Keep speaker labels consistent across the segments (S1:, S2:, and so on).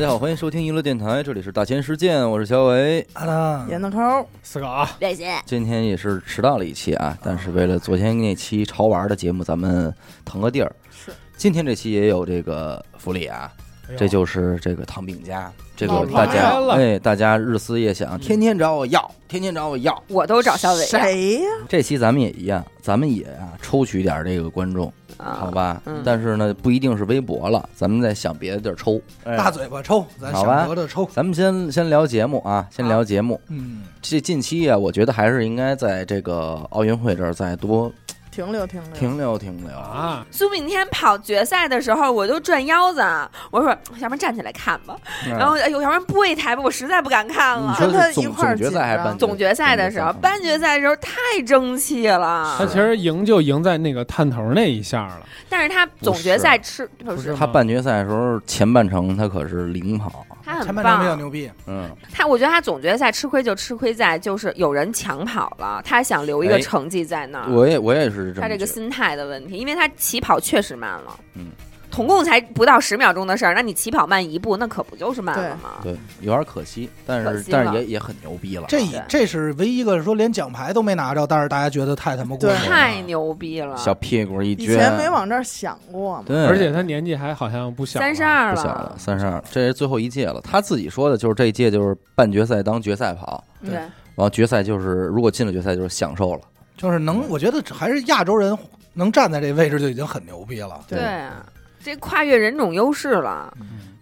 S1: 大家好，欢迎收听娱乐电台，这里是大千世界，我是小伟。
S2: 阿达
S3: 闫子超，
S4: 四个啊，
S3: 谢谢。
S1: 今天也是迟到了一期啊，但是为了昨天那期潮玩的节目，咱们腾个地儿。
S3: 是，
S1: 今天这期也有这个福利啊，这就是这个糖饼家，这个大家哎，大家日思夜想，天天找我要，天天找我要。
S3: 我都找小伟
S2: 谁呀？
S1: 这期咱们也一样，咱们也啊抽取点这个观众，好
S3: 啊，
S1: 吧？
S3: 嗯
S1: 但是呢，不一定是微博了，咱们再想别的地儿抽。哎
S2: 大嘴巴抽，咱
S1: 好吧
S2: 的抽。
S1: 咱们先先聊节目啊，先聊节目。
S2: 嗯，
S1: 这近期啊，我觉得还是应该在这个奥运会这儿再多
S3: 停留停留。
S1: 停留停留。
S4: 啊，
S3: 苏炳添跑决赛的时候，我都转腰子，我说 要不然站起来看吧，
S1: 嗯。
S3: 然后哎呦，要不然播一台吧，我实在不敢看
S1: 你
S3: 了。
S1: 说是总
S2: 跟他一块儿
S1: 总决赛还是半
S3: 总决赛的时候，半决赛的时候太争气了。
S4: 他，其实赢就赢在那个探头那一下了，
S3: 但是他总决赛吃不是。
S1: 他半决赛的时候前半程他可是领跑，
S3: 他很
S2: 前半场比较
S3: 棒，
S2: 牛逼，
S1: 嗯，
S3: 他我觉得他总决赛吃亏就吃亏在就是有人抢跑了，他想留一个
S1: 哎
S3: 成绩在那儿。
S1: 我也我也是这么
S3: 他这个
S1: 觉得。
S3: 心态的问题，因为他起跑确实慢了，
S1: 嗯，
S3: 总共才不到十秒钟的事儿，那你起跑慢一步，那可不就是慢了吗？
S1: 对有点可惜，但是但是也也很牛逼了啊。
S2: 这
S3: 对
S2: 这是唯一一个说连奖牌都没拿着，但是大家觉得太他妈过分了。
S3: 太牛逼了！
S1: 小屁股一撅
S5: 以
S1: 撅，
S5: 前没往这儿想过嘛。
S1: 对，
S4: 而且他年纪还好像不小，
S3: 三十，二
S1: 不小了，三十二，这是最后一届了。他自己说的就是这一届就是半决赛当决赛跑，
S3: 对，
S1: 然后决赛就是如果进了决赛就是享受了。
S2: 就是能，我觉得还是亚洲人能站在这位置就已经很牛逼了。
S3: 对啊，这跨越人种优势了。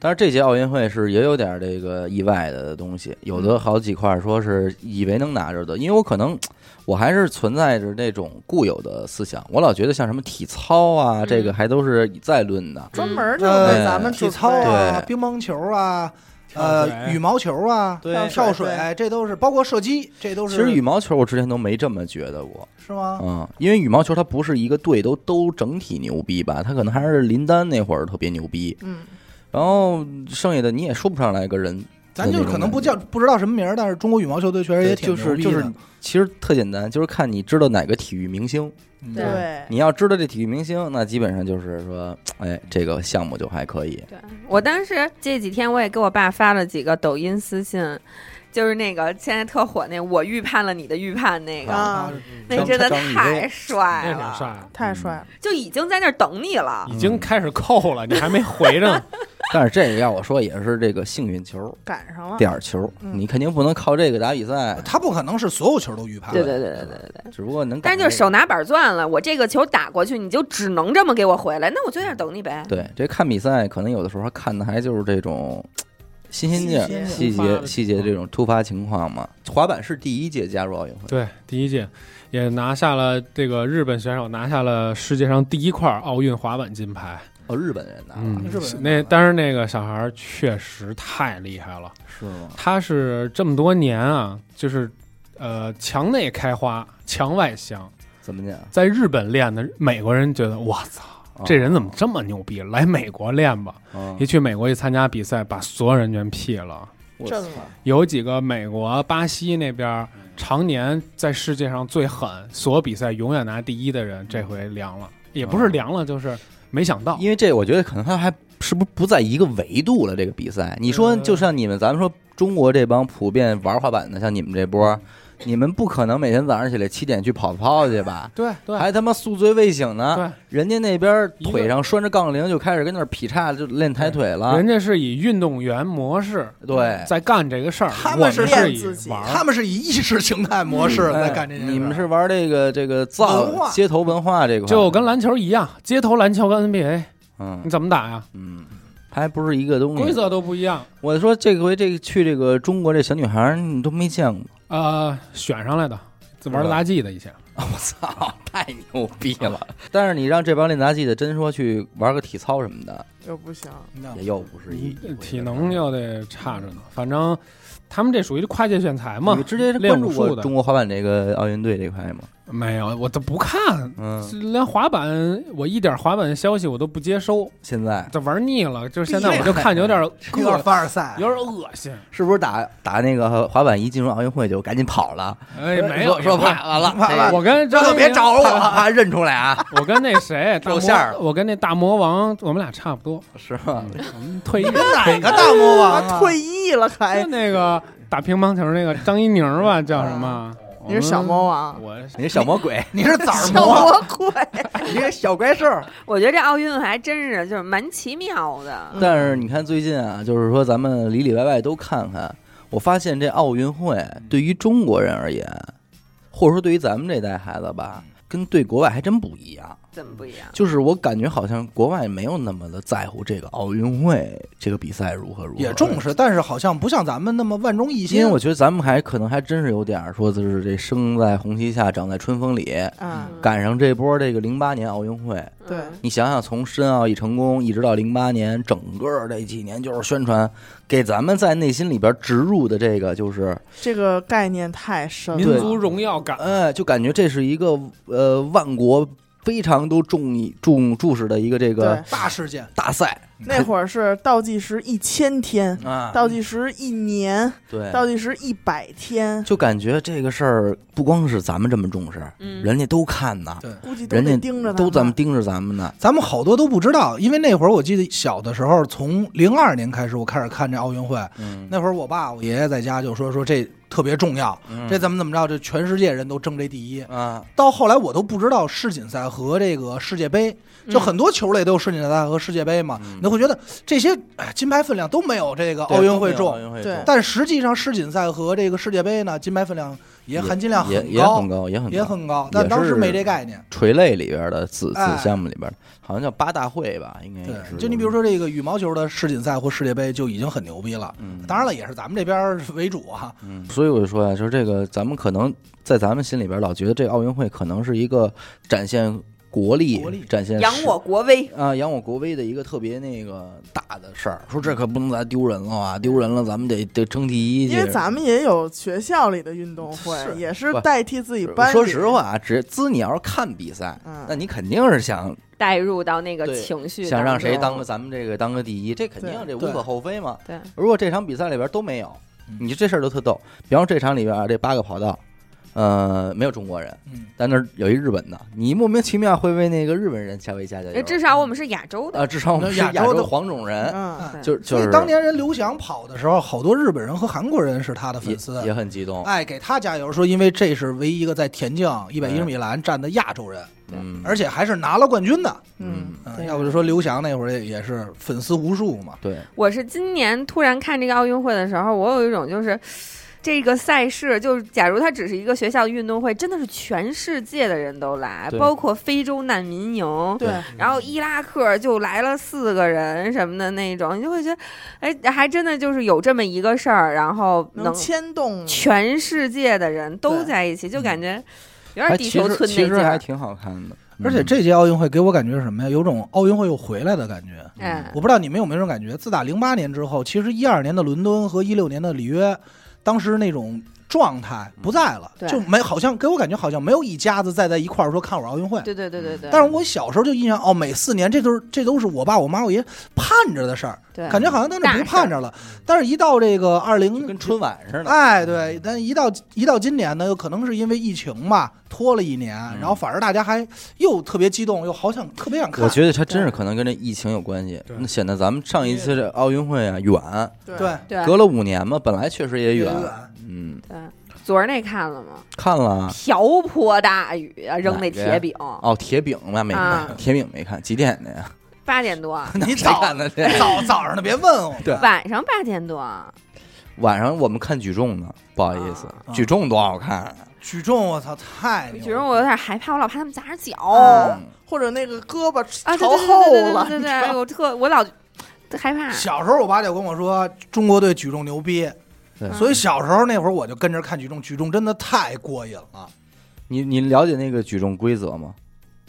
S1: 但是这届奥运会是也有点这个意外的东西，有的好几块说是以为能拿着的，因为我可能我还是存在着那种固有的思想，我老觉得像什么体操啊，
S3: 嗯
S1: 这个还都是以再论的。
S5: 专门就为咱们
S2: 体操啊、乒乓球啊、
S4: 跳
S2: 呃羽毛球啊、
S1: 对
S2: 跳
S5: 水
S2: 水，这都是包括射击，这都是。
S1: 其实羽毛球我之前都没这么觉得过，
S2: 是吗？
S1: 嗯，因为羽毛球它不是一个队都都整体牛逼吧，它可能还是林丹那会儿特别牛逼，
S5: 嗯，
S1: 然后剩下的你也说不上来个人。
S2: 咱就可能不叫不知道什么名儿，但是中国羽毛球队确实也挺
S1: 就是
S2: 牛逼的
S1: 就是，其实特简单，就是看你知道哪个体育明星。
S2: 嗯
S5: 对，
S1: 你要知道这体育明星，那基本上就是说，哎，这个项目就还可以。
S3: 对我当时这几天我也给我爸发了几个抖音私信，就是那个现在特火那“我预判了你的预判”那个，
S5: 啊，
S3: 那真的太
S1: 威
S3: 帅
S4: 那帅
S3: 了，
S5: 太帅了。
S3: 就已经在那儿等你了。
S4: 已经开始扣了，你还没回着呢，
S1: 但是这个要我说也是这个幸运球、
S5: 赶上了，
S1: 点儿球，
S5: 嗯
S1: 你肯定不能靠这个打比赛，
S2: 他不可能是所有球都预判。
S3: 对对对对对对对。
S1: 只不过能这个。
S3: 但是就是手拿板攥了，我这个球打过去，你就只能这么给我回来，那我就在那儿等你呗。
S1: 对这看比赛，可能有的时候看的还就是这种新鲜劲儿、细节、细节这种突发情况嘛。滑板是第一届加入奥运会，
S4: 对，第一届也拿下了这个日本选手拿下了世界上第一块奥运滑板金牌，
S1: 哦，日本人拿了，
S4: 嗯
S2: 日本人，
S4: 那但是那个小孩儿确实太厉害了，
S1: 是吗？
S4: 他是这么多年啊，就是呃墙内开花，墙外香，
S1: 怎么讲？
S4: 在日本练的美国人觉得我操。
S1: 哦
S4: 这人怎么这么牛逼？来美国练吧！
S1: 哦
S4: 一去美国一参加比赛，把所有人全劈了。
S1: 我
S4: 有几个美国、巴西那边常年在世界上最狠，所有比赛永远拿第一的人，这回凉了，也不是凉了，就是没想到。
S1: 因为这我觉得可能他还是不是不在一个维度了。这个比赛，你说
S4: 呃
S1: 就像你们咱们说中国这帮普遍玩滑板的，像你们这波，你们不可能每天早上起来七点去跑操去吧？
S4: 对对。
S1: 还他妈宿醉未醒呢，
S4: 对，
S1: 人家那边腿上拴着杠铃就开始跟那儿劈叉，就练抬腿了。
S4: 人。家是以运动员模式
S1: 对，
S4: 在干这个事儿，
S2: 他们是
S5: 练自己
S4: 玩
S2: 他们是以意识形态模式在
S1: 哎
S2: 干这件事。
S1: 你们是玩这个这个造街头文化这块，
S4: 就跟篮球一样，街头篮球跟 NBA，
S1: 嗯。
S4: 你怎么打呀？
S1: 嗯，还不是一个东西。
S4: 规则都不一样。
S1: 我说这回这个去这个中国这小女孩，你都没见过。
S4: 呃，选上来的，玩杂技的以前，
S1: 我操，太牛逼了！但是你让这帮练杂技的真说去玩个体操什么的，
S5: 又不行，
S2: 那
S1: 也又不是一
S4: 嗯体能又得差着呢。反正他们这属于跨界选材嘛，
S1: 你直接
S4: 练
S1: 关注过中国滑板这个奥运队这块吗？
S4: 没有，我都不看，
S1: 嗯，
S4: 连滑板我一点滑板消息我都不接收，
S1: 现在
S4: 这玩腻了。就是现在我就看有点
S2: 有点
S4: 恶，
S2: 凡尔赛，
S4: 有点恶心。
S1: 是不是打打那个滑板一进入奥运会就赶紧跑了？
S4: 哎，没有
S1: 说说
S4: 怕。
S1: 完了，
S2: 怕了
S4: 我跟
S2: 别找我
S1: 怕怕认出来啊！
S4: 我跟那谁 大魔
S1: 露馅儿了
S4: 我跟那大魔王，我们俩差不多。
S1: 是吧？
S4: 我们退役
S2: 哪个大魔王啊？
S5: 退役了还
S4: 就？那个打乒乓球那个张一宁吧，叫什么？
S5: 你是小魔王，
S4: 我
S1: 你是小魔鬼，
S2: 你是崽儿
S5: 小
S2: 魔？
S5: 魔鬼，
S1: 你是小怪兽。
S3: 我觉得这奥运还真是就是蛮奇妙的。
S1: 但是你看最近啊，就是说咱们里里外外都看看，我发现这奥运会对于中国人而言，或者说对于咱们这代孩子吧，跟对国外还真不一样。
S3: 怎么不一样？
S1: 就是我感觉好像国外没有那么的在乎这个奥运会这个比赛如何如何，
S2: 也重视，但是好像不像咱们那么万众一心。
S1: 因为我觉得咱们还可能还真是有点儿说，就是这生在红旗下，长在春风里，
S5: 嗯，
S1: 赶上这波这个零八年奥运会。
S5: 对
S3: 嗯
S1: 你想想，从申奥一成功一直到零八年，整个这几年就是宣传，给咱们在内心里边植入的这个就是，
S5: 这个概念太深
S4: 民。族荣耀感。
S1: 哎，就感觉这是一个呃万国非常都重意重注视的一个这个
S2: 大事件，
S1: 大赛。
S5: 那会儿是倒计时一千天，
S1: 啊，
S5: 倒计时一年，
S1: 对，
S5: 倒计时一百天，
S1: 就感觉这个事儿不光是咱们这么重视，
S3: 嗯。
S1: 人家都看呢，
S2: 对。
S5: 估计都
S1: 人家
S5: 盯着
S1: 都咱
S5: 咱
S1: 们盯着咱们呢。
S2: 咱们好多都不知道，因为那会儿我记得小的时候，从零二年开始，我开始看这奥运会。
S1: 嗯，
S2: 那会儿我爸我爷爷在家就说说这特别重要，
S1: 嗯。
S2: 这怎么怎么着，这全世界人都争这第一。
S1: 啊，
S2: 到后来我都不知道世锦赛和这个世界杯，就很多球类都有世锦赛和世界杯嘛，
S1: 嗯。
S2: 你都会觉得这些哎金牌分量都没有这个奥运会重
S1: 奥。运会
S5: 对
S1: 重
S2: 但实际上世锦赛和这个世界杯呢，金牌分量也含金量
S1: 也
S2: 很高
S1: 也很，高，也很高
S2: 也很高，但当时没这概念。
S1: 垂类里边的子子
S2: 哎
S1: 项目里边，好像叫八大会吧，应该也是。
S2: 对，就你比如，说这个羽毛球的世锦赛或世界杯就已经很牛逼了。
S1: 嗯，
S2: 当然了，也是咱们这边为主啊。
S1: 嗯，所以我就说呀，就是这个，咱们可能在咱们心里边老觉得这奥运会可能是一个展现国力、展现
S3: 扬我国威。
S1: 啊扬我国威的一个特别那个大的事儿。说这可不能再丢人了啊，丢人了咱们得得争第一。
S5: 因为咱们也有学校里的运动会，
S2: 是
S5: 也是代替自己班。
S1: 说实，话啊，只滋你要是看比赛，
S5: 嗯
S1: 那你肯定是想
S3: 带入到那个情绪，
S1: 想让谁当个？咱们这个当个第一，这肯定这无可厚非嘛。
S3: 对，
S1: 如果这场比赛里边都没有
S2: 嗯，
S1: 你这事儿都特逗。比方说这场里边啊，这八个跑道，呃，没有中国人，
S2: 嗯，
S1: 但那儿有一日本的，你莫名其妙会为那个日本人加微加加油
S3: 哎，。至少我们是亚洲的。
S1: 啊，至少我们是
S2: 亚洲的
S1: 黄种人，
S5: 嗯，
S1: 就就是
S2: 所以当年人刘翔跑的时候，好多日本人和韩国人是他的
S1: 也
S2: 粉丝，
S1: 也很激动。
S2: 哎，给他加油，说因为这是唯一一个在田径一百一十米栏站的亚洲人，
S1: 嗯，
S2: 而且还是拿了冠军的。
S5: 嗯，
S2: 嗯，
S3: 对
S2: 要不就说刘翔那会儿也也是粉丝无数嘛。
S1: 对，
S3: 我是今年突然看这个奥运会的时候，我有一种就是。这个赛事，就是假如它只是一个学校运动会，真的是全世界的人都来，包括非洲难民营，
S5: 对，
S3: 然后伊拉克就来了四个人什么的那种，你就会觉得，哎，还真的就是有这么一个事儿，然后能
S5: 能牵动
S3: 全世界的人都在一起，就感觉有点地球村
S1: 其实还。挺好看的。
S2: 而且这届奥运会给我感觉是什么呀？有种奥运会又回来的感觉。
S3: 嗯
S2: 我不知道你们有没有这种感觉？自打零八年之后，其实一二年的伦敦和一六年的里约，当时那种状态不在了，
S3: 对
S2: 就没好像给我感觉好像没有一家子再在一块儿说看会儿奥运会。
S3: 对对对对对，
S2: 但是我小时候就印象哦，每四年这都是这都是我爸我妈我爷盼着的事儿，感觉好像当时不盼着了。但是，一到这个二
S1: 就
S2: 零
S1: 跟春晚似的。
S2: 哎，对，但一到一到今年呢，有可能是因为疫情吧，拖了一年，
S1: 嗯
S2: 然后反而大家还又特别激动，又好想特别想看。
S1: 我觉得它真是可能跟这疫情有关系，那显得咱们上一次这奥运会啊远，
S5: 对
S2: 对
S3: 对
S1: 隔了五年嘛，本来确实也远。
S2: 远
S1: 嗯，
S3: 对。昨儿那看了吗？
S1: 看了
S3: 瓢泼大雨啊，扔那铁饼，
S1: 哦，铁饼嘛没
S3: 啊
S1: 看，铁饼没看，几点的呀？
S3: 八点多，
S2: 你
S1: 谁
S2: 早
S1: 看的？
S2: 早早上的别问我，
S1: 对
S3: 晚上八点多，
S1: 晚上我们看举重呢，不好意思，
S2: 啊
S1: 举重多好看啊！
S2: 举重，我操，太牛了
S3: 觉得我有点害怕，我老怕他们砸着脚
S5: 或者那个胳膊
S3: 啊，对
S5: 朝
S3: 对对
S5: 后
S3: 对对
S5: 了，
S3: 对对对，哎呦我特我老害怕。
S2: 小时候我爸就跟我说，中国队举重牛逼，
S1: 对
S2: 所以小时候那会儿我就跟着看举重，举重真的太过瘾了。
S1: 你你了解那个举重规则吗？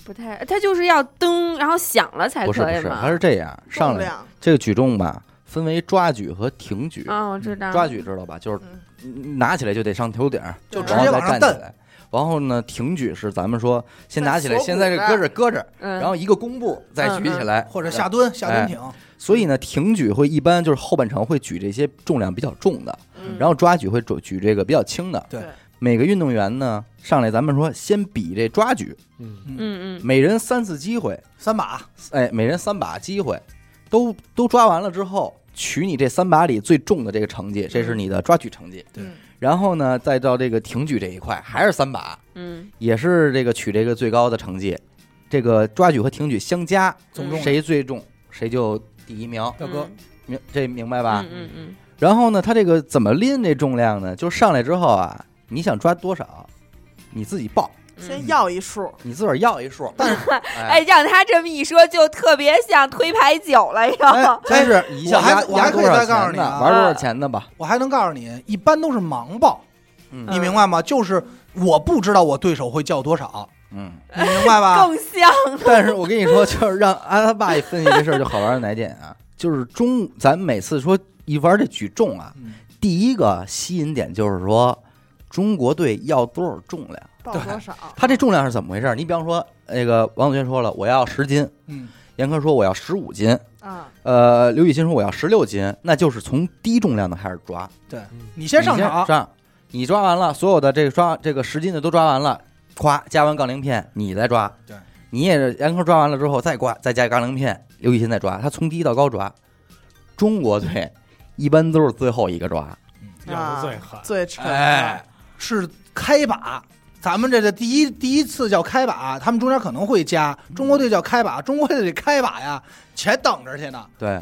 S3: 不太，他就是要蹬，然后响了才可
S1: 不是不是，
S3: 可以嘛。
S1: 它是这样，上来
S5: 重量，
S1: 这个举重吧，分为抓举和挺举。
S3: 啊，我知道。
S1: 抓举知道吧？就是
S5: 嗯
S1: 拿起来就得上头顶儿，
S2: 就
S5: 直
S1: 然后再
S2: 接往上蹬
S1: 站起来。然后呢，挺举是咱们说先拿起来，
S5: 在锁骨
S1: 先在这搁着搁着，
S3: 嗯，
S1: 然后一个弓步再举起来，
S2: 或者下蹲、下蹲挺，
S1: 所以呢，挺举会一般就是后半程会举这些重量比较重的，
S3: 嗯。
S1: 然后抓举会举举这个比较轻的。
S2: 对。
S1: 每个运动员呢上来，咱们说先比这抓举，
S4: 嗯，
S3: 嗯。嗯
S1: 每人三次机会，
S2: 三把，
S1: 哎，每人三把机会。都都抓完了之后，取你这三把里最重的这个成绩，这是你的抓举成绩。
S2: 对。
S5: 嗯。
S1: 然后呢，再到这个挺举这一块，还是三把，
S3: 嗯。
S1: 也是这个取这个最高的成绩。这个抓举和挺举相加，
S2: 总重
S1: 谁最重，谁就第一名。
S2: 大哥，
S1: 明这明白吧？
S3: 嗯嗯嗯
S1: 然后呢，他这个怎么拎这重量呢？就上来之后啊，你想抓多少，你自己报，
S3: 嗯，
S5: 先要一数，
S1: 你自个儿要一数。但是，
S3: 哎，让他这么一说，就特别像推牌九了
S1: 哎
S3: 又。，
S1: 真是 一下
S2: 我还我还可以再告诉？你啊
S1: 玩多少钱的吧？
S2: 我还能告诉你，一般都是盲报，
S1: 嗯
S2: 你明白吗？就是我不知道我对手会叫多少，
S1: 嗯。
S2: 你明白吧？
S3: 更像
S1: 但是我跟你说，就是让阿他爸一分析这事儿就好玩在哪点啊？就是中，咱每次说一玩这举重啊，
S2: 嗯
S1: 第一个吸引点就是说中国队要多少重量。
S2: 对
S5: 报多少？
S1: 他这重量是怎么回事？你比方说，那个王子轩说了，我要十斤，
S2: 嗯，
S1: 严科说我要十五斤，
S5: 啊，
S1: 呃，刘雨欣说我要十六斤，那就是从低重量的开始抓。
S2: 对你先上
S1: 你
S2: 场，
S1: 上，你抓完了，所有的这个抓这个十斤的都抓完了，咵加完杠铃片，你再抓。
S2: 对，
S1: 你也是严科抓完了之后再挂，再加杠铃片，刘雨欣再抓，他从低到高抓。中国队一般都是最后一个抓，
S4: 要的最狠。
S5: 最沉，
S1: 哎，
S2: 是开把。咱们这个第一第一次叫开把，他们中间可能会加中国队叫开把，中国队得开把呀，且等着去呢。
S1: 对。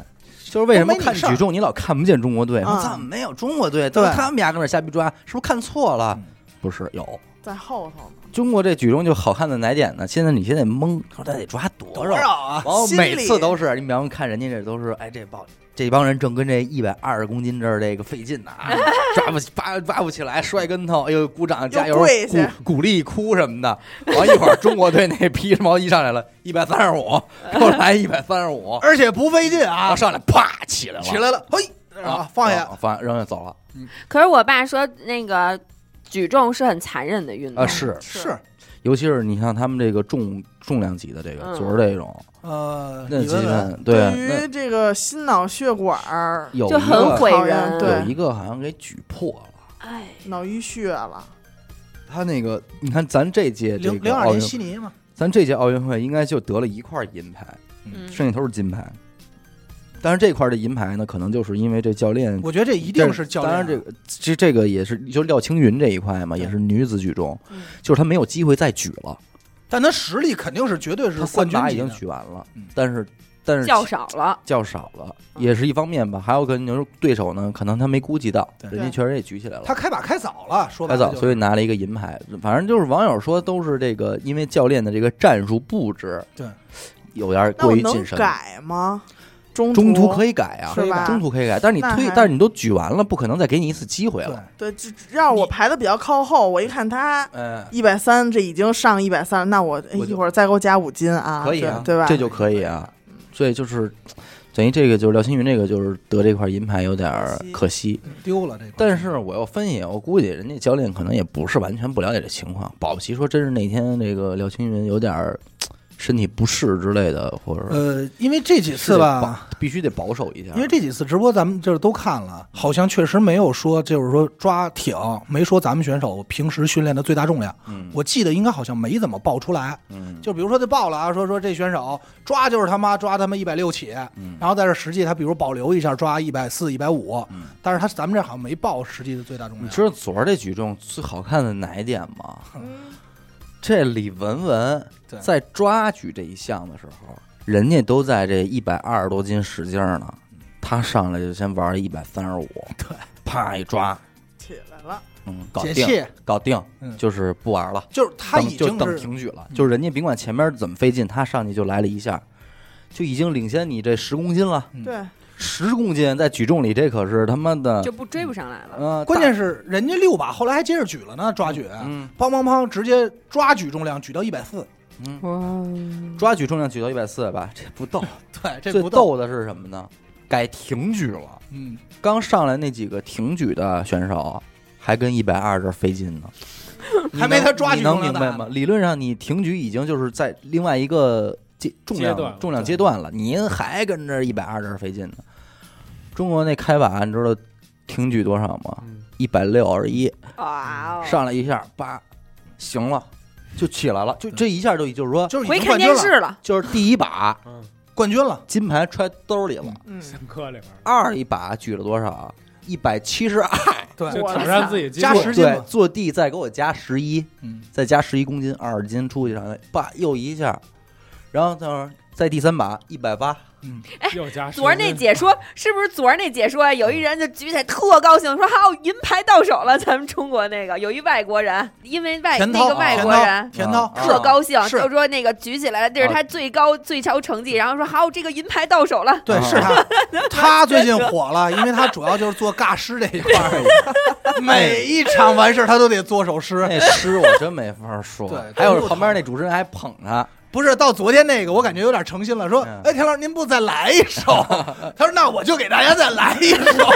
S1: 就是为什么看举重你老看不见中国队？怎么没有中国队？都
S2: 是
S1: 他们俩跟那瞎逼抓，是不是看错了
S2: 嗯？
S1: 不是，有
S5: 在后头呢。
S1: 中国这举重就好看在哪点呢？现在你现在懵，说他得抓多
S2: 多少啊？
S1: 然后每次都是，你比方说看人家这都是，哎，这帮这帮人正跟这一百二十公斤这儿这个费劲呢，啊 抓不起抓抓不起来，摔跟头，哎呦鼓掌加油，鼓鼓励哭什么的。完一会儿中国队那披着毛衣上来了，一百三十五，又来一百三十五，
S2: 而且不费劲啊，
S1: 上来啪起来了，
S2: 起来了，嘿，啊，放下。
S1: 啊放下扔下走了。
S3: 可是我爸说那个举重是很残忍的运动。
S1: 啊，是，
S2: 是，
S1: 尤其是你像他们这个重重量级的这个，
S3: 嗯。
S1: 就是这种，
S2: 呃，
S1: 那基
S2: 你问问，
S1: 本对
S5: 于
S1: 那
S5: 这个心脑血管儿、
S3: 就
S1: 有一个
S3: 很毁人。
S5: 对。
S1: 有一个好像给举破了。
S3: 哎，
S5: 脑淤血了，
S1: 他那个，你看咱这届这
S2: 零零二年
S1: 运，
S2: 悉尼嘛，
S1: 咱这届奥运会应该就得了一块银牌，
S3: 嗯。
S1: 剩下都是金牌。但是这块的银牌呢，可能就是因为这教练，
S2: 我觉得这一定是教练啊。
S1: 当然这个这这个也是，就是廖青云这一块嘛，也是女子举重，
S5: 嗯
S1: 就是她没有机会再举了，
S2: 但他实力肯定是绝对是
S1: 她
S2: 冠军
S1: 已经。举完了
S2: 嗯，
S1: 但是但是
S3: 较少了。
S1: 较少了，也是一方面吧。还有可能就是对手呢，可能他没估计到，人家确实也举起来了
S2: 他。开把开早了，说白
S1: 开早，
S2: 了
S1: 所以拿了一个银牌。反正就是网友说都是这个，因为教练的这个战术布置，
S2: 对，
S1: 有点过于谨慎。
S5: 改吗？中
S1: 中途
S5: 途
S1: 可以改啊，
S5: 是吧
S1: 中途可以改，但是你推，但是你都举完了，不可能再给你一次机会了。
S5: 对，只只要我排的比较靠后，我一看他
S1: 嗯，
S5: 一百三，这已经上一百三，那我一会儿再给我加五斤啊，
S1: 可以啊，
S5: 对对吧？
S1: 这就可以啊。所以就是等于这个就是廖青云这个就是得这块银牌有点可惜。
S2: 丢了这个。
S1: 但是我要分析，我估计人家教练可能也不是完全不了解这情况，保不齐说真是那天这个廖青云有点儿身体不适之类的，或者
S2: 呃，因为这几次吧，
S1: 必须得保守一下。
S2: 因为这几次直播咱们就是都看了，好像确实没有说就是说抓挺，没说咱们选手平时训练的最大重量。
S1: 嗯
S2: 我记得应该好像没怎么报出来。
S1: 嗯
S2: 就比如说他报了啊，说说这选手抓就是他妈抓他妈一百六起，
S1: 嗯
S2: 然后在这实际他比如保留一下抓一百四、一百五，
S1: 嗯，
S2: 但是他咱们这好像没报实际的最大重量。
S1: 你知道昨儿这举重最好看的哪一点吗？
S5: 嗯
S1: 这李文文
S2: 对。
S1: 在抓举这一项的时候，人家都在这一百二十多斤使劲儿呢，他上来就先玩一百三十五，
S2: 对，
S1: 啪一抓，
S5: 起来了，
S1: 嗯，搞定，
S2: 解气，
S1: 搞定，
S2: 嗯。
S1: 就是不玩了，
S2: 就是他
S1: 等就等
S2: 已经是
S1: 平举了，
S2: 嗯。
S1: 就是人家甭管前面怎么费劲，他上去就来了一下，就已经领先你这十公斤了，
S2: 嗯。
S5: 对，
S1: 十公斤在举重里这可是他妈的，
S3: 就不追不上来了。
S1: 嗯，
S2: 关键是人家六把后来还接着举了呢，抓举，
S1: 嗯
S2: 砰砰砰，直接抓举重量举到一百四。
S1: 嗯，
S3: 哇，
S1: 抓举重量举到一百四吧，这不逗，
S2: 对，这
S1: 最
S2: 不逗。
S1: 的是什么呢？改挺举了。
S2: 嗯，
S1: 刚上来那几个挺举的选手，还跟一百二这费劲呢，
S2: 还没他抓举
S1: 你能
S2: 重量大呢
S1: 明白吗？理论上你挺举已经就是在另外一个阶重量重量阶段了，您还跟这一百二这儿费劲呢。中国那开把你知道挺举多少吗？
S4: 嗯
S1: 一百六十一，
S3: 哇哦！
S1: 上来一下，叭，行了，就起来了，就这一下就就是说，
S2: 就是
S3: 看
S2: 经冠军了。
S3: 电视了，
S1: 就是第一把
S4: 嗯
S2: 冠军了，
S1: 金牌揣兜里了。
S5: 嗯，
S4: 深刻里边
S1: 二一把举了多少啊？一百七十二，
S2: 对，
S4: 就
S5: 我
S4: 挑战自己
S2: 加十斤，
S1: 对坐地再给我加十一，
S2: 嗯，
S1: 再加十一公斤，二十斤出去上来，叭又一下，然后等会儿再第三把一百八，
S2: 嗯，
S4: 又加
S3: 昨儿那解说是不是昨儿那解说啊？有一人就举起来特高兴，说好银牌到手了，咱们中国那个有一外国人，因为外那个外，国人。
S2: 田涛
S1: 啊
S3: 特高兴，就说那个举起来了，这是他最高最高成绩，然后说好，这个银牌到手了。
S2: 对，
S1: 啊
S2: 是他，他最近火了，因为他主要就是做尬诗这一块儿，每一场完事儿他都得做首诗。
S1: 那诗我真没法说。
S2: 对
S1: 还有旁边那主持人还捧他，
S2: 不是到昨天那个，我感觉有点诚心了，说
S1: 嗯：“
S2: 哎，田老师，您不再来一首？” 他说：“那我就给大家再来一首。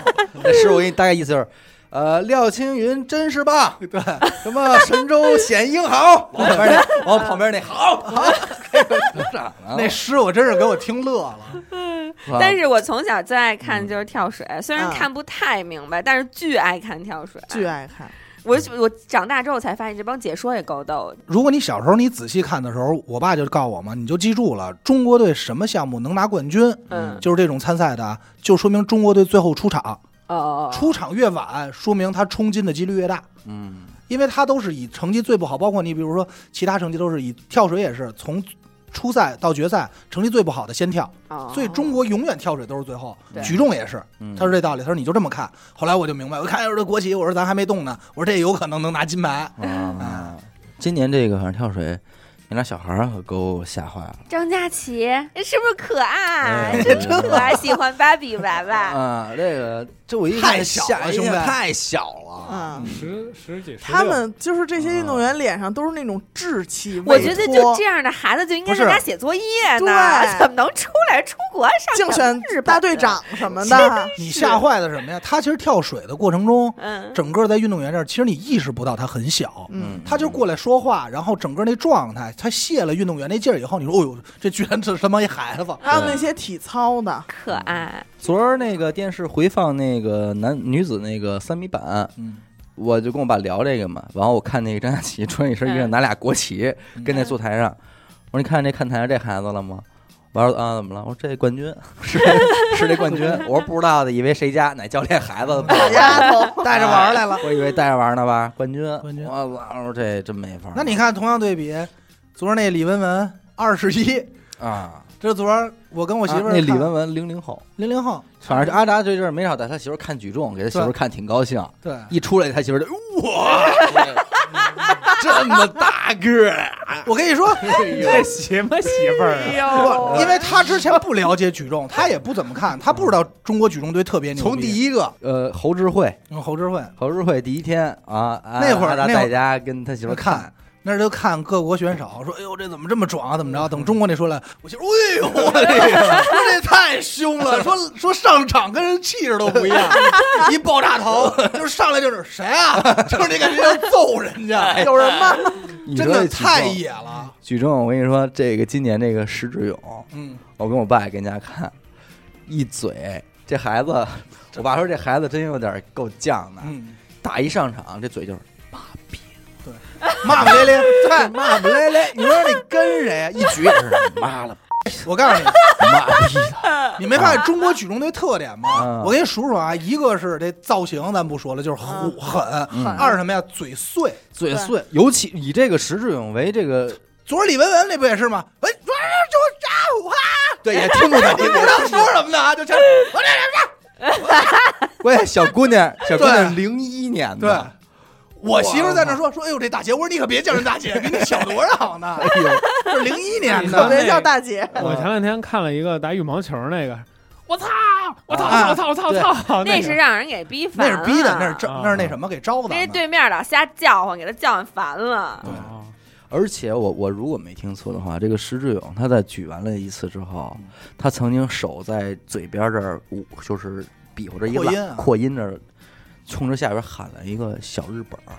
S1: 那诗我给你大概意思就是。呃，廖青云真是棒，对，什么神州显英豪，往旁边那，往旁边那 好，好，那”
S2: 那诗我真是给我听乐了。
S3: 嗯但是我从小最爱看就是跳水，虽然
S5: 嗯
S3: 看不太明白，但是巨爱看跳水。
S5: 巨爱看。
S3: 我我长大之后才发现，这帮解说也够逗的。
S2: 如果你小时候你仔细看的时候，我爸就告诉我嘛，你就记住了，中国队什么项目能拿冠军，
S3: 嗯，
S2: 就是这种参赛的，就说明中国队最后出场，
S3: 哦哦，哦
S2: 出场越晚，说明他冲金的几率越大。
S1: 嗯，
S2: 因为他都是以成绩最不好，包括你比如说其他成绩都是以跳水也是从初赛到决赛成绩最不好的先跳，
S3: 哦。
S2: 所以中国永远跳水都是最后，
S3: 对。
S2: 举重也是，
S1: 嗯。
S2: 他说这道理，他说你就这么看，后来我就明白，我看着这国旗，我说咱还没动呢，我说这有可能能拿金牌，
S1: 啊，今年这个反正跳水，那俩小孩儿可给我吓坏了。
S3: 张佳琪是不是可爱？
S1: 哎
S3: 真可爱，喜欢芭比娃娃。
S1: 啊！这个这我一
S2: 太
S1: 看
S2: 小了兄弟。
S1: 太小了，
S5: 嗯，
S4: 十十几，
S5: 他们就是这些运动员脸上都是那种稚气，
S3: 我觉得就这样的孩子就应该在家写作业呢，
S5: 对。
S3: 怎么能出来出国上
S5: 竞选
S3: 日本
S5: 大队长什么的，
S2: 你吓坏的什么呀？他其实跳水的过程中，
S3: 嗯，
S2: 整个在运动员这儿，其实你意识不到他很小。
S5: 嗯，
S2: 他就过来说话，然后整个那状态，他卸了运动员那劲儿以后，你说，哦呦，这居然是他妈一孩子，
S5: 还有那些体操的，
S3: 可爱。
S1: 昨儿那个电视回放那个男女子那个三米板，
S2: 嗯，
S1: 我就跟我爸聊这个嘛，然后我看那个张佳琪穿一身衣裳，
S3: 嗯
S1: 拿俩国旗
S2: 嗯
S1: 跟那坐台上，我说你看这看台上这孩子了吗？完了啊，怎么了？我说这冠军是 是这冠军。我说不知道的，以为谁家哪教练孩子
S5: 小丫头，
S2: 带着玩儿来了。
S1: 我以为带着玩呢吧，冠军，
S2: 冠军
S1: 我操！我说这真没法。
S2: 那你看，同样对比，昨儿那李文文二十一，
S1: 啊，
S2: 这昨儿我跟我媳妇儿
S1: 啊那李
S2: 看
S1: 雯雯零零后，
S2: 零零后，
S1: 反正阿达这阵儿没少带他媳妇儿看举重，给他媳妇儿看挺高兴。
S2: 对，
S1: 一出来，他媳妇儿就哇，这么大个儿啊！
S2: 我跟你说，
S4: 这什么媳妇儿
S3: 哎
S4: 啊？
S3: 不，
S2: 因为他之前不了解举重，他也不怎么看，他不知道中国举重队特别牛逼。
S1: 从第一个呃侯智慧，
S2: 嗯侯智慧。
S1: 侯智慧第一天啊，啊
S2: 那会儿
S1: 阿达
S2: 那会儿
S1: 在家跟他媳妇儿
S2: 看，那儿就看各国选手，说哎呦这怎么这么壮啊，怎么着？等中国那说来，我媳妇哎呦我这个说这太凶了，说说上场跟人气质都不一样，一爆炸头就是上来就是谁啊，就是那感觉要揍人家，
S5: 有人吗？
S2: 真的太野了。
S1: 举重，我跟你说，这个今年这个石智勇，
S2: 嗯，
S1: 我跟我爸也跟家看，一嘴这孩子，我爸说这孩子真有点够犟的，
S2: 嗯，
S1: 打一上场这嘴就是
S2: 骂骂咧咧。对，
S1: 骂骂咧咧，你说你跟谁啊？一举也是妈了
S2: 我告诉你，
S1: 妈逼的，
S2: 你没发现中国举重队特点吗？
S1: 嗯
S2: 我给你数数啊，一个是这造型，咱不说了，就是
S5: 虎
S2: 狠；
S1: 嗯
S2: 二是什么呀？嘴碎。
S1: 嘴碎，尤其以这个石志勇为这个，
S2: 昨儿李文文那不也是吗？哎，昨儿就炸哇！
S1: 对，也听不懂，
S2: 你不知道说什么呢啊？就全我这
S1: 关键小姑娘，小姑娘
S2: 对
S1: 零一年
S2: 对
S1: 的，。
S2: 我媳妇儿在那说说，哎呦这大姐，我说你可别叫人大姐，比你小多少呢？
S1: 哎呦，
S2: 这是零一年
S5: 特
S2: 的，
S5: 别叫大姐，
S4: 我前两天看了一个打羽毛球那个，我操，我操，
S2: 啊
S4: 我操，我操，我操，
S3: 那是让人给逼
S2: 那
S3: 烦了，
S2: 是逼的，那是招
S4: 啊
S2: 那是那什么给招的
S3: 那。对面老瞎叫唤，给他叫唤烦了。
S2: 对
S4: 哦
S1: 而且我我如果没听错的话，这个石志勇他在举完了一次之后
S2: 嗯，
S1: 他曾经手在嘴边这儿捂，就是比划着一拉
S2: 扩音啊
S1: 扩音这儿，冲着下边喊了一个小日本儿。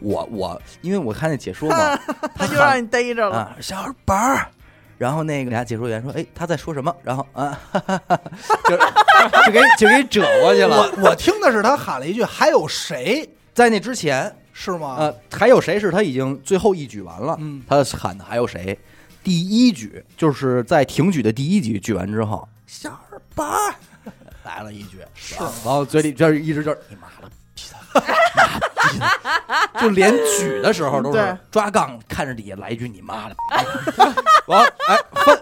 S1: 我我因为我看那解说嘛，
S5: 他就让你逮着了。
S1: 啊小日本儿，然后那个俩解说员说，哎他在说什么？然后啊，哈哈哈就 就给就给折过去了。
S2: 我我听的是他喊了一句“还有谁
S1: 在那之前，
S2: 是吗？”
S1: 呃，还有谁是他已经最后一举完了？
S2: 嗯，
S1: 他喊的还有谁？第一举就是在停举的第一局举完之后，小二八来了一句，是，然后嘴里就是一直就是你妈了就连举的时候都是抓杠看着底下来一句你妈的，完哎翻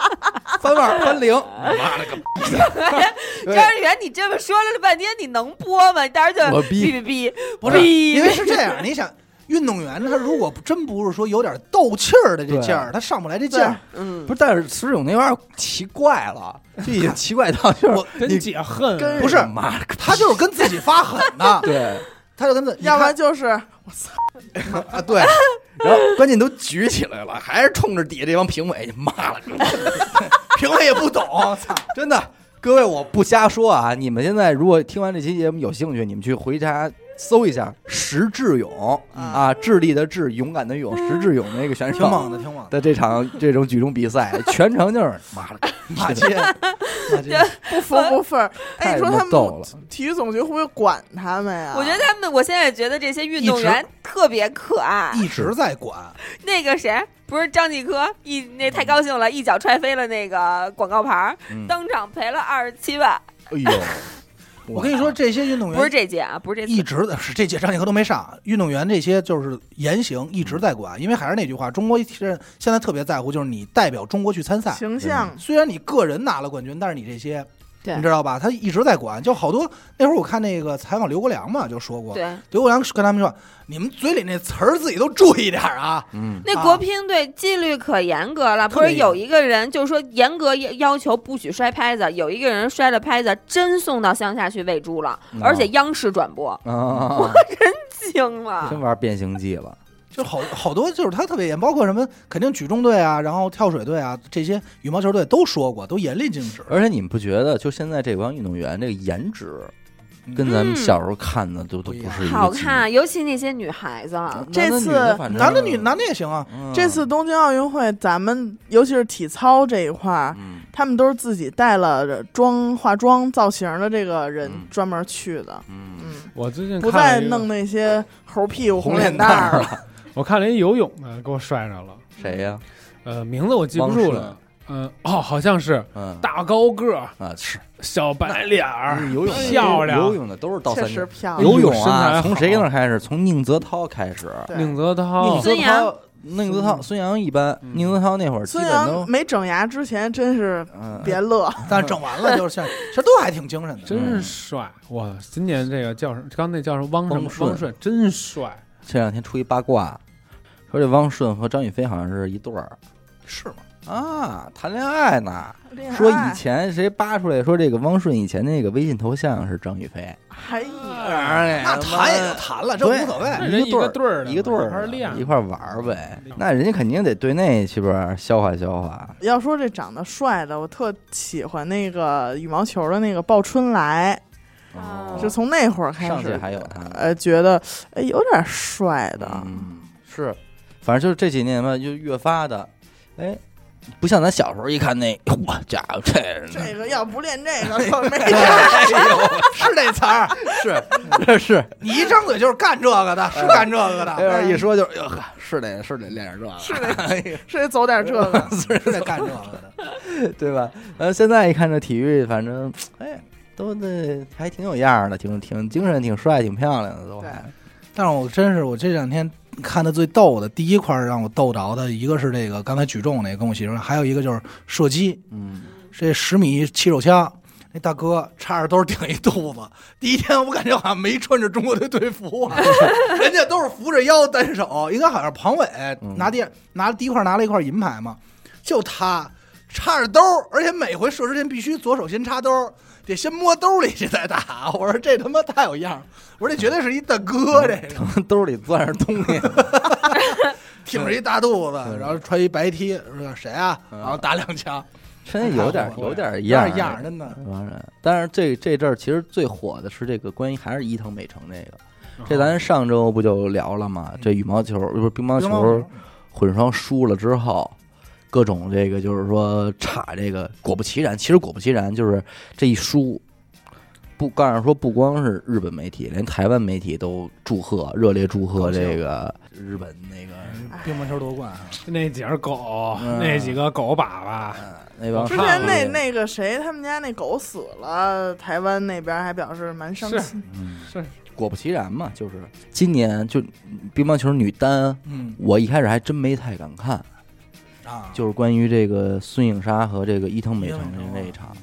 S1: 翻腕翻零，你妈了个逼的，
S3: 张志远，你这么说了半天，你能播吗？当时就
S1: 我逼
S3: 哔哔哔，
S2: 不是，
S3: 哔
S2: 因为是这样，你想。运动员他如果真不是说有点斗气儿的这劲儿，他上不来这劲儿。
S3: 嗯。
S1: 不，是，但是石勇那玩意儿奇怪了，就已经奇怪到就是
S2: 我
S4: 跟解恨，
S2: 不是
S1: 妈
S2: 他就是跟自己发狠呢，
S1: 对。
S2: 他就跟自，
S5: 要不然就是我操。
S2: 啊，对，
S1: 然后关键都举起来了，还是冲着底下这帮评委骂了，
S2: 评委也不懂，操，
S1: 真的，各位我不瞎说啊！你们现在如果听完这期节目有兴趣，你们去回家搜一下石智勇啊，智力的智，勇敢的勇，石智勇那个选手
S2: 挺猛的，挺猛的。
S1: 的这场这种举重比赛，全程就是妈了，
S2: 马街，
S5: 不服不忿儿。哎，你说他们体育总局会不会管他们呀？
S3: 我觉得他们，我现在觉得这些运动员特别可爱。
S2: 一直在管，
S3: 那个谁，不是张继科，一那太高兴了，一脚踹飞了那个广告牌当场赔了二十七万。
S1: 哎呦！
S2: 我跟你说，这些运动员
S3: 不是这届啊，不是这次。
S2: 一直的是这届张继科都没上，运动员这些就是言行一直在管，因为还是那句话，中国是现在特别在乎，就是你代表中国去参赛。
S5: 形象。
S2: 虽然你个人拿了冠军，但是你这些，
S3: 对
S2: 你知道吧？他一直在管，就好多那会儿我看那个采访刘国梁嘛，就说过，
S3: 对。
S2: 刘国梁跟他们说，你们嘴里那词儿自己都注意点啊。
S1: 嗯，
S3: 那国乒队纪律可严格了，不是有一个人就是说严格要要求不许摔拍子，有一个人摔了拍子，真送到乡下去喂猪了，
S1: 嗯
S3: 而且央视转播，
S1: 我真，
S3: 惊了
S1: 真。玩变形计了。
S2: 就好好多就是他特别严，包括什么肯定举重队啊，然后跳水队啊，这些羽毛球队都说过，都严厉禁止。
S1: 而且你们不觉得，就现在这帮运动员，这个颜值跟咱们小时候看的都都不是一
S3: 好看，尤其那些女孩子，
S5: 这次
S2: 男的女男的也行啊，
S1: 嗯。
S5: 这次东京奥运会，咱们尤其是体操这一块儿，
S1: 嗯。
S5: 他们都是自己带了妆、化妆、造型的这个人
S1: 嗯。
S5: 专门去的，
S1: 嗯，
S5: 嗯，
S4: 我最近
S5: 不再弄那些猴屁股、
S1: 红脸蛋
S5: 蛋儿了。
S4: 我看了一游泳的，给我帅着了。
S1: 谁呀？
S4: 呃，名字我记不住了。嗯，哦，好像是
S1: 嗯
S4: 大高个儿，
S1: 啊是
S4: 小白脸儿，
S1: 游泳
S4: 漂亮
S1: 游泳的都是
S5: 倒
S1: 三
S5: 角。漂亮，
S1: 游泳啊，从谁那儿开始？从宁泽涛开始。
S4: 宁泽涛
S1: 宁泽涛，宁泽涛，孙杨一般。
S4: 嗯
S1: 宁泽涛那会儿
S5: 孙杨没整牙之前真是
S1: 嗯，
S5: 别乐，
S2: 但是整完了就是像，其实都还挺精神的。
S4: 真是帅哇！今年这个叫什么？刚那叫什么？汪什么
S1: 汪？顺
S4: 汪顺真帅。
S1: 这两天出一八卦，说这汪顺和张雨霏好像是一对儿
S2: 是吗？
S1: 啊，谈恋爱呢。
S5: 恋爱
S1: 说以前谁扒出来说这个汪顺以前那个微信头像是张雨霏，
S5: 还有
S2: 那谈也就谈了，这无所谓。
S4: 那人一个对儿的
S1: 一个对儿
S4: 一块儿练
S1: 一块儿玩儿呗。那人家肯定得对那去边儿消化消化。
S5: 要说这长得帅的，我特喜欢那个羽毛球的那个鲍春来，
S3: 哦
S5: 就从那会儿开
S1: 上去
S5: 始，
S1: 还有他，
S5: 呃，觉得哎有点帅的，
S1: 嗯，是，反正就是这几年吧，就越发的，哎，不像咱小时候一看那，我家伙这
S5: 这个要不练这个 可没
S2: 哎呦，是这词儿，
S1: 是是，
S2: 你一张嘴就是干这个的，是干这个的，
S1: 一说就是，哟呵，是得是得练点这个，
S5: 是得是得走点这个。
S2: 是得干这个的。
S1: 对吧？呃，现在一看这体育，反正哎，都那还挺有样儿的，挺挺精神，挺帅，挺漂亮的，都还。
S2: 但是我真是我这两天看的最逗的，第一块让我逗着的，一个是这个刚才举重那个跟我媳妇儿，还有一个就是射击，
S1: 嗯，
S2: 这十米气手枪。那大哥插着兜顶一肚子，第一天我感觉好像没穿着中国队队服啊，人家都是扶着腰单手，应该好像是庞伟
S1: 嗯
S2: 拿第拿第一块拿了一块银牌嘛，就他插着兜儿，而且每回射之前必须左手先插兜儿，得先摸兜里去再打。我说这他妈太有样儿，我说这绝对是一大哥，这个
S1: 从兜里攥着东西，
S2: 挺着一大肚子，
S1: 嗯
S2: 然后穿一白 T，说谁啊？
S1: 嗯
S2: 然后打两枪，
S1: 真有点有点
S2: 有
S1: 样
S2: 样儿，真的。
S1: 当然，但是这这阵儿其实最火的是这个关于还是伊藤美诚这个，这咱上周不就聊了吗？这羽毛球不是乒乓球混双输了之后，各种这个就是说插这个，果不其然，其实果不其然就是这一输，不告诉说不光是日本媒体，连台湾媒体都祝贺，热烈祝贺这个日本那个
S2: 乒乓球夺冠。啊，
S4: 那几只狗，
S1: 嗯
S4: 那几个狗粑粑，
S1: 那帮
S5: 之前那那个谁，他们家那狗死了，台湾那边还表示蛮伤
S4: 是。
S5: 心。
S1: 嗯。
S4: 是。
S1: 果不其然嘛，就是今年就乒乓球女单，
S2: 嗯。
S1: 我一开始还真没太敢看，
S2: 啊，
S1: 就是关于这个孙颖莎和这个伊藤美诚的那一场，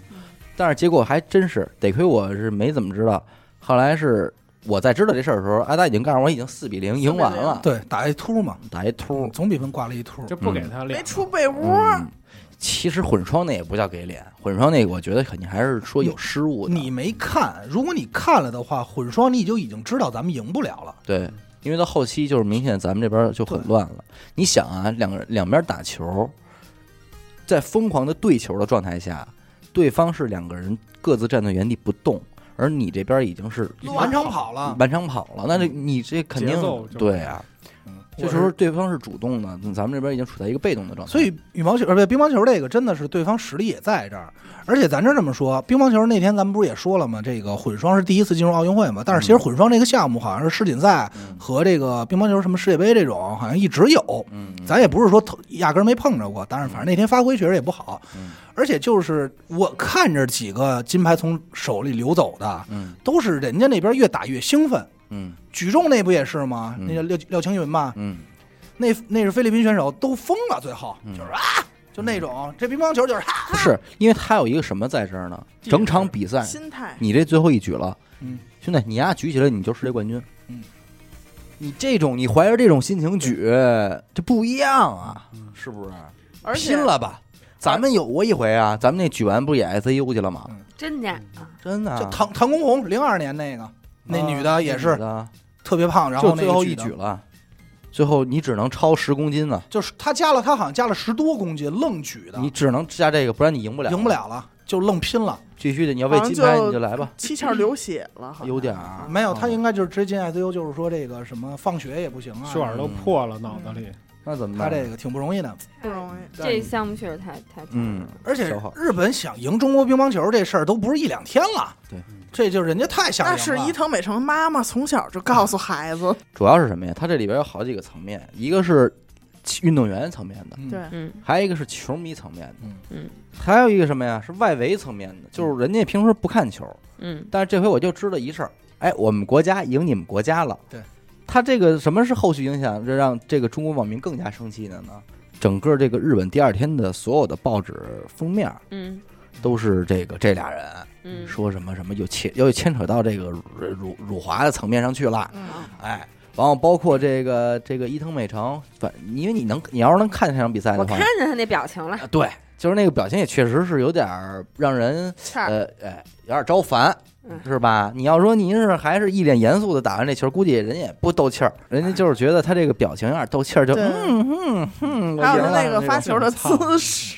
S1: 但是结果还真是得亏我是没怎么知道，后来是我在知道这事儿的时候，阿达已经告诉我已经四比零赢完了，
S2: 对，打一突嘛，
S1: 打一突，
S2: 总比分挂了一突，
S4: 就不给他脸
S5: 没
S4: 脸。
S5: 出被窝，
S1: 嗯，其实混双那也不叫给脸，混双那个我觉得肯定还是说有失误的。
S2: 你没看，如果你看了的话，混双你就已经知道咱们赢不了了。
S1: 对，因为到后期就是明显咱们这边就很乱了。你想啊，两个人两边打球，在疯狂的对球的状态下，对方是两个人各自站在原地不动，而你这边已经是
S2: 完成跑了，
S1: 完场跑了，那这你这肯定对啊。
S2: 嗯
S1: 这时候对方是主动的，咱们这边已经处在一个被动的状态。
S2: 所以羽毛球呃不乒乓球这个真的是对方实力也在这儿，而且咱这这么说，乒乓球那天咱们不是也说了吗？这个混双是第一次进入奥运会嘛，但是其实混双这个项目好像是世锦赛
S1: 嗯
S2: 和这个乒乓球什么世界杯这种好像一直有，
S1: 嗯，嗯
S2: 咱也不是说特压根儿没碰着过，但是反正那天发挥确实也不好，
S1: 嗯
S2: 而且就是我看着几个金牌从手里流走的，
S1: 嗯
S2: 都是人家那边越打越兴奋。
S1: 嗯
S2: 举重那不也是吗？
S1: 嗯
S2: 那个廖廖青云嘛，
S1: 嗯
S2: 那那是菲律宾选手都疯了，最后
S1: 嗯
S2: 就是啊，就那种这乒乓球就是啊，
S1: 不是，因为他有一个什么在这儿呢？整场比赛
S5: 心态
S1: 你这最后一举了，
S2: 嗯，
S1: 兄弟，你丫举起来你就世界冠军，
S2: 嗯，
S1: 你这种你怀着这种心情举，这不一样啊，
S2: 嗯
S1: 是不是？
S5: 而且
S1: 拼了吧！咱们有过一回啊，咱们那举完不是也 ICU 去了吗？
S3: 真的啊？
S1: 真的啊，
S2: 就唐唐公红零二年那个那女的也是
S1: 的
S2: 特别胖，然后
S1: 就最后一举了，最后你只能超十公斤呢，
S2: 就是她加了，她好像加了十多公斤，愣举的，
S1: 你只能加这个，不然你赢不了，
S2: 赢不，了了，就愣拼了。
S1: 必须得你要为金牌你就来吧，
S5: 七窍流血了，好像
S1: 有点儿
S2: 没有，他
S1: 嗯
S2: 应该就是直接进 ICU，就是说这个什么放血也不行啊，
S4: 血管都破了，脑子里。
S1: 那怎么办？
S2: 他这个挺不容易的。
S5: 不容易。
S3: 这项目确实太太
S1: 嗯
S2: 而且日本想赢中国乒乓球这事儿都不是一两天了，
S1: 对，
S2: 这就是人家太想赢了。
S5: 那是伊藤美诚妈妈从小就告诉孩子，
S1: 主要是什么呀？它这里边有好几个层面，一个是运动员层面的，
S2: 嗯。
S5: 对，
S3: 嗯。
S1: 还有一个是球迷层面的，
S2: 嗯。
S3: 嗯。
S1: 还有一个什么呀？是外围层面的，就是人家平时不看球，
S3: 嗯。
S1: 但是这回我就知道一事儿，哎，我们国家赢你们国家了。
S2: 对，
S1: 他这个什么是后续影响，这让这个中国网民更加生气的呢？整个这个日本第二天的所有的报纸封面
S3: 嗯
S1: 都是这个这俩人
S3: 嗯，
S1: 说什么什么又牵又牵扯到这个辱辱辱华的层面上去了，
S5: 嗯，
S1: 哎，然后包括这个这个伊藤美诚，反因为你能你要是能看见这场比赛的话
S3: 我看，见他那表情了，
S1: 啊对，就是那个表情也确实是有点儿让人呃哎有点招烦。
S3: 嗯。
S1: 是吧？你要说您是还是一脸严肃的打完这球，估计人也不斗气儿，人家就是觉得他这个表情有点斗气儿，就嗯嗯嗯，我
S5: 还有他那个发球的姿势，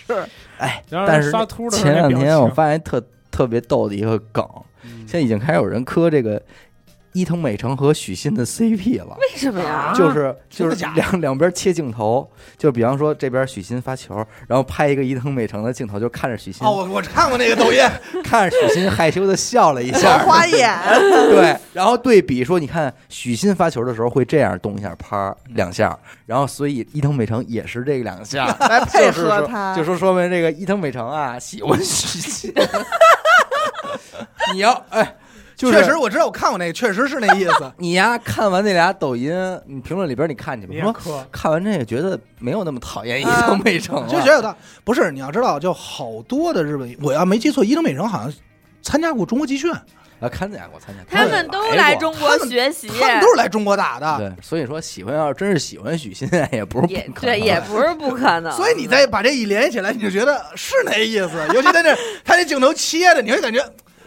S1: 哎，但是前两天我发现特特别逗的一个梗，
S4: 嗯。
S1: 现在已经开始有人磕这个伊藤美诚和许昕的 CP 了。
S3: 为什么呀？
S1: 就是就是两两边切镜头，就比方说这边许昕发球，然后拍一个伊藤美诚的镜头，就看着许昕
S2: 哦，，我我看过那个抖音，
S1: 看着许昕害羞的笑了一
S5: 小
S1: 下，
S5: 花眼，
S1: 对，然后对比说，你看许昕发球的时候会这样动一下，啪两下，然后所以伊藤美诚也是这两下，
S5: 来配
S1: 就是说
S5: 合他，
S1: 就说说明这个伊藤美诚啊喜欢许昕，你要哎，就是
S2: 确实我知道我看过那个，确实是那意思。
S1: 你呀看完那俩抖音，你评论里边你看去吧，说
S4: 你也磕，
S1: 看完这个觉得没有那么讨厌伊
S5: 啊
S1: 藤美诚了，
S2: 就觉得不是，你要知道，就好多的日本，我要没记错，伊藤美诚好像参加过中国集训，
S1: 啊，看见过参加，
S3: 他们都来中国学习，
S2: 他们都是来中国打的。
S1: 对，所以说喜欢要是真是喜欢许昕，也不是
S3: 也
S1: 不可能
S3: 对，也不是不可能。
S2: 所以你再把这一联系起来，你就觉得是那意思。尤其在那他那镜头切的，你会感觉，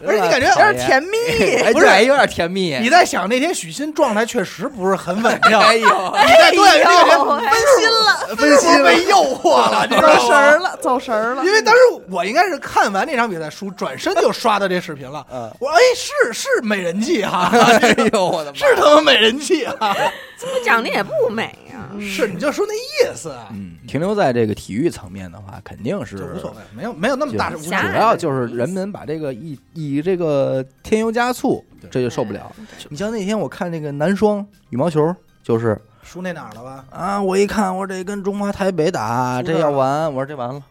S2: 而且你感觉
S5: 有点甜蜜，
S1: 哎，
S2: 不是
S1: 对有点甜蜜。
S2: 你在想那天许昕状态确实不是很稳定，
S1: 哎呦，
S2: 你在多眼这个人
S5: 分心了，
S2: 分心被诱惑了，
S5: 走？神儿了，走神儿了。
S2: 因为当时我应该是看完那场比赛输，转身就刷到这视频了。
S1: 嗯，
S2: 我说：“哎，是是美人计哈，
S1: 哎呦，我的妈！
S2: 是他妈美人计哈。
S3: 他长得也不美啊。
S2: 是你就说那意思，
S1: 嗯，停留在这个体育层面的话，肯定是
S2: 无所谓，没有没有那么大
S1: 主要就是人们把这个以以这个添油加醋，这就受不了。你像那天我看那个男双羽毛球，就是
S2: 输那哪儿了吧？
S1: 啊，我一看我这跟中华台北打，这要完，我说这完了，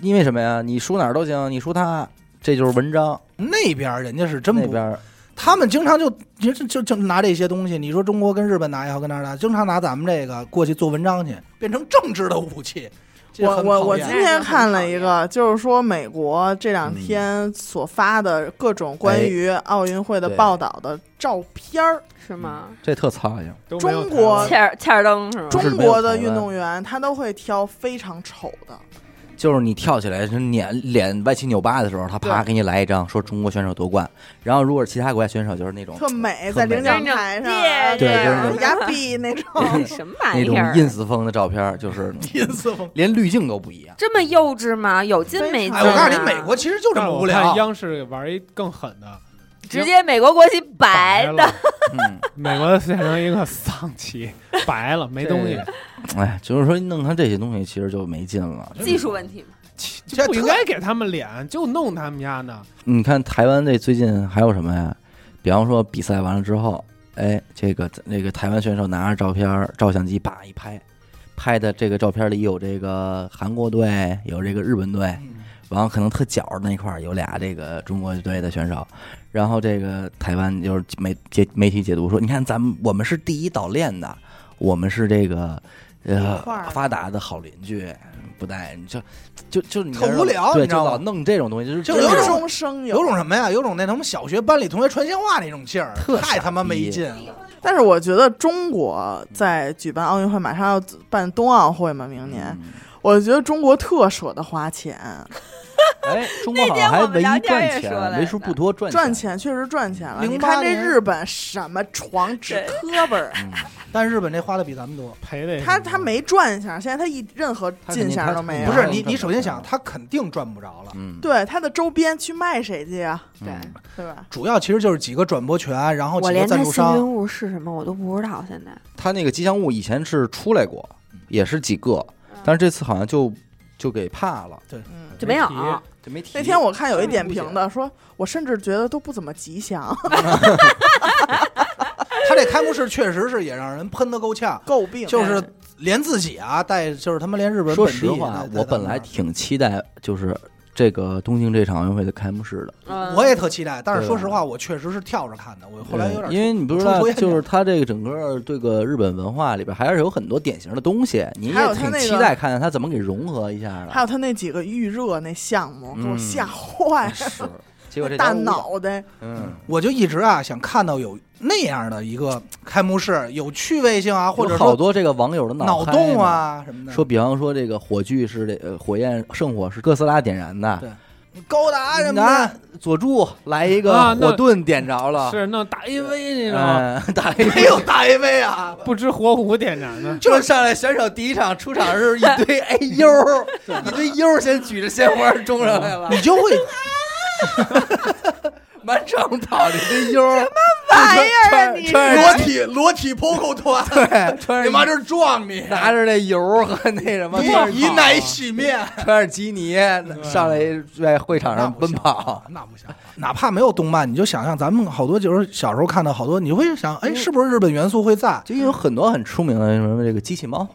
S1: 因为什么呀？你输哪儿都行，你输他，这就是文章。
S2: 那边人家是真不，
S1: 那边儿
S2: 他们经常就就就就就拿这些东西。你说中国跟日本打也好，跟哪儿打，经常拿咱们这个过去做文章去，变成政治的武器。
S5: 我我我今天看了一个，就是说美国这两
S1: 嗯
S5: 天所发的各种关于奥运会的报道的照片儿，
S3: 是吗？
S1: 这特苍蝇，
S5: 中国
S3: 欠儿欠灯是吗？
S5: 中国的运动员他都会挑非常丑的，
S1: 就是你跳起来是脸脸歪七扭八的时候，他啪给你来一张，说中国选手夺冠。然后如果是其他国家选手，就是那种
S5: 特美，在领奖台上啊，
S3: 对
S1: 对就是
S5: 对，压逼那种。
S3: 什么
S1: 那种
S3: 玩意儿
S1: ？ins 风的照片，就是
S2: ins 风。
S1: 连滤镜都不一样。
S3: 这么幼稚吗？有劲没劲、
S2: 哎，
S3: 啊？
S2: 我告诉你，美国其实就这么无聊。
S4: 央视玩一更狠的，
S3: 直接美国国旗白的，
S4: 了，
S1: 嗯，
S4: 美国的变成一个丧旗，白了没东西，
S1: 哎，就是说弄成这些东西，其实就没劲了。
S3: 技术问题嘛。
S4: 就不应该给他们脸，就弄他们家呢。
S1: 你看台湾这最近还有什么呀？比方说比赛完了之后，哎，这个那个台湾选手拿着照片儿照相机叭一拍，拍的这个照片里有这个韩国队，有这个日本队，
S2: 嗯
S1: 然后可能特角儿那块儿有俩这个中国队的选手，然后这个台湾就是媒解媒体解读说，你看咱们我们是第一岛链的，我们是这个呃发达的好邻居，不带你就就就你
S2: 特无聊
S1: 对，
S2: 你知道
S1: 老弄这种东西，就是
S2: 就有
S5: 中生有。
S2: 有种什么呀？有种那他妈小学班里同学传闲话那种劲儿，
S1: 特
S2: 太他妈
S1: 傻逼
S2: 没劲了。
S5: 但是我觉得中国在举办奥运会，马上要办冬奥会嘛，明年，
S1: 嗯。
S5: 我觉得中国特舍得花钱，
S1: 哎，中国好像还唯一赚钱，为数不多赚
S5: 赚。钱确实赚钱了。
S2: 08
S5: 你看这日本什么床纸磕巴儿，
S1: 嗯
S2: 但日本这花的比咱们多。
S4: 赔的也
S5: 他他没赚下，现在他一任何进项都没有。
S2: 不是你，你首先想，他肯定赚不着了。
S1: 嗯，
S5: 对他的周边去卖谁去呀？
S1: 嗯
S3: 对
S5: 对吧？
S2: 主要其实就是几个转播权，然后
S3: 我
S2: 几个
S3: 连它幸运
S2: 赞助商。
S3: 物是什么我都不知道，现在
S1: 他那个吉祥物以前是出来过，也是几个，但是这次好像就就给怕了，
S5: 嗯。
S3: 就没有。
S1: 就没提。
S5: 那天我看有一点评的说，我甚至觉得都不怎么吉祥，
S2: 他这开幕式确实是也让人喷的够呛，
S5: 诟病。
S2: 就是连自己啊带，就是他妈连日本
S1: 说
S2: 本地
S1: 实话，我本来，挺期待就是这个东京这场奥运会的开幕式的。
S3: 嗯
S2: 我也特期待，但是说实话，我确实是跳着看的。我后来有点
S1: 因为你不知道
S2: 出出，现
S1: 就是它这个整个这个日本文化里边还是有很多典型的东西，你
S5: 还有
S1: 也挺期待看看它怎么给融合一下的。
S5: 还有他那几个预热那项目，给我
S1: 嗯
S5: 吓坏了，
S1: 是，结果这
S5: 大脑袋。
S1: 嗯，
S2: 我就一直啊想看到有那样的一个开幕式，有趣味性啊，或者
S1: 好多这个网友的嗨
S2: 脑洞。啊什么的。
S1: 说，比方说这个火炬是这呃火焰圣火是哥斯拉点燃的，
S2: 对。高达什么
S1: 那
S2: 的，
S1: 佐助来一个火盾点着了，
S4: 是那大 AV 那种，
S1: 嗯，打一
S2: 没有大 AV 啊，
S4: 不知火舞点燃的，
S1: 就是上来选手第一场出场是一堆 A U，，一堆 U 先举着鲜花冲上来了，
S2: 你就会
S1: 满场跑了一堆呦，什么
S3: 玩意儿啊你？
S1: 穿
S2: 裸体裸体 POCO 团，
S1: 对，穿
S2: 你妈这是撞你，
S1: 拿着那油和那什么，穿着
S2: 以奶洗面。
S1: 穿着基尼上来在会场上奔跑，
S2: 那不行，哪怕没有动漫，你就想象咱们好多就是小时候看到好多，你会想，哎，是不是日本元素会在？
S1: 就有很多很出名的什么这个机器猫，
S5: 嗯，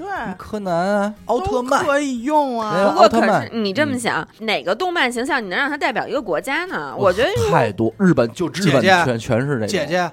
S5: 对，
S1: 柯南啊，奥特曼，
S5: 可以用啊。
S3: 不过可
S1: 奥特曼
S3: 是你这么
S1: 嗯
S3: 想，哪个动漫形象你能让它代表一个国家呢？我觉得
S1: 太多，日本就日本全全是这个
S2: 姐姐，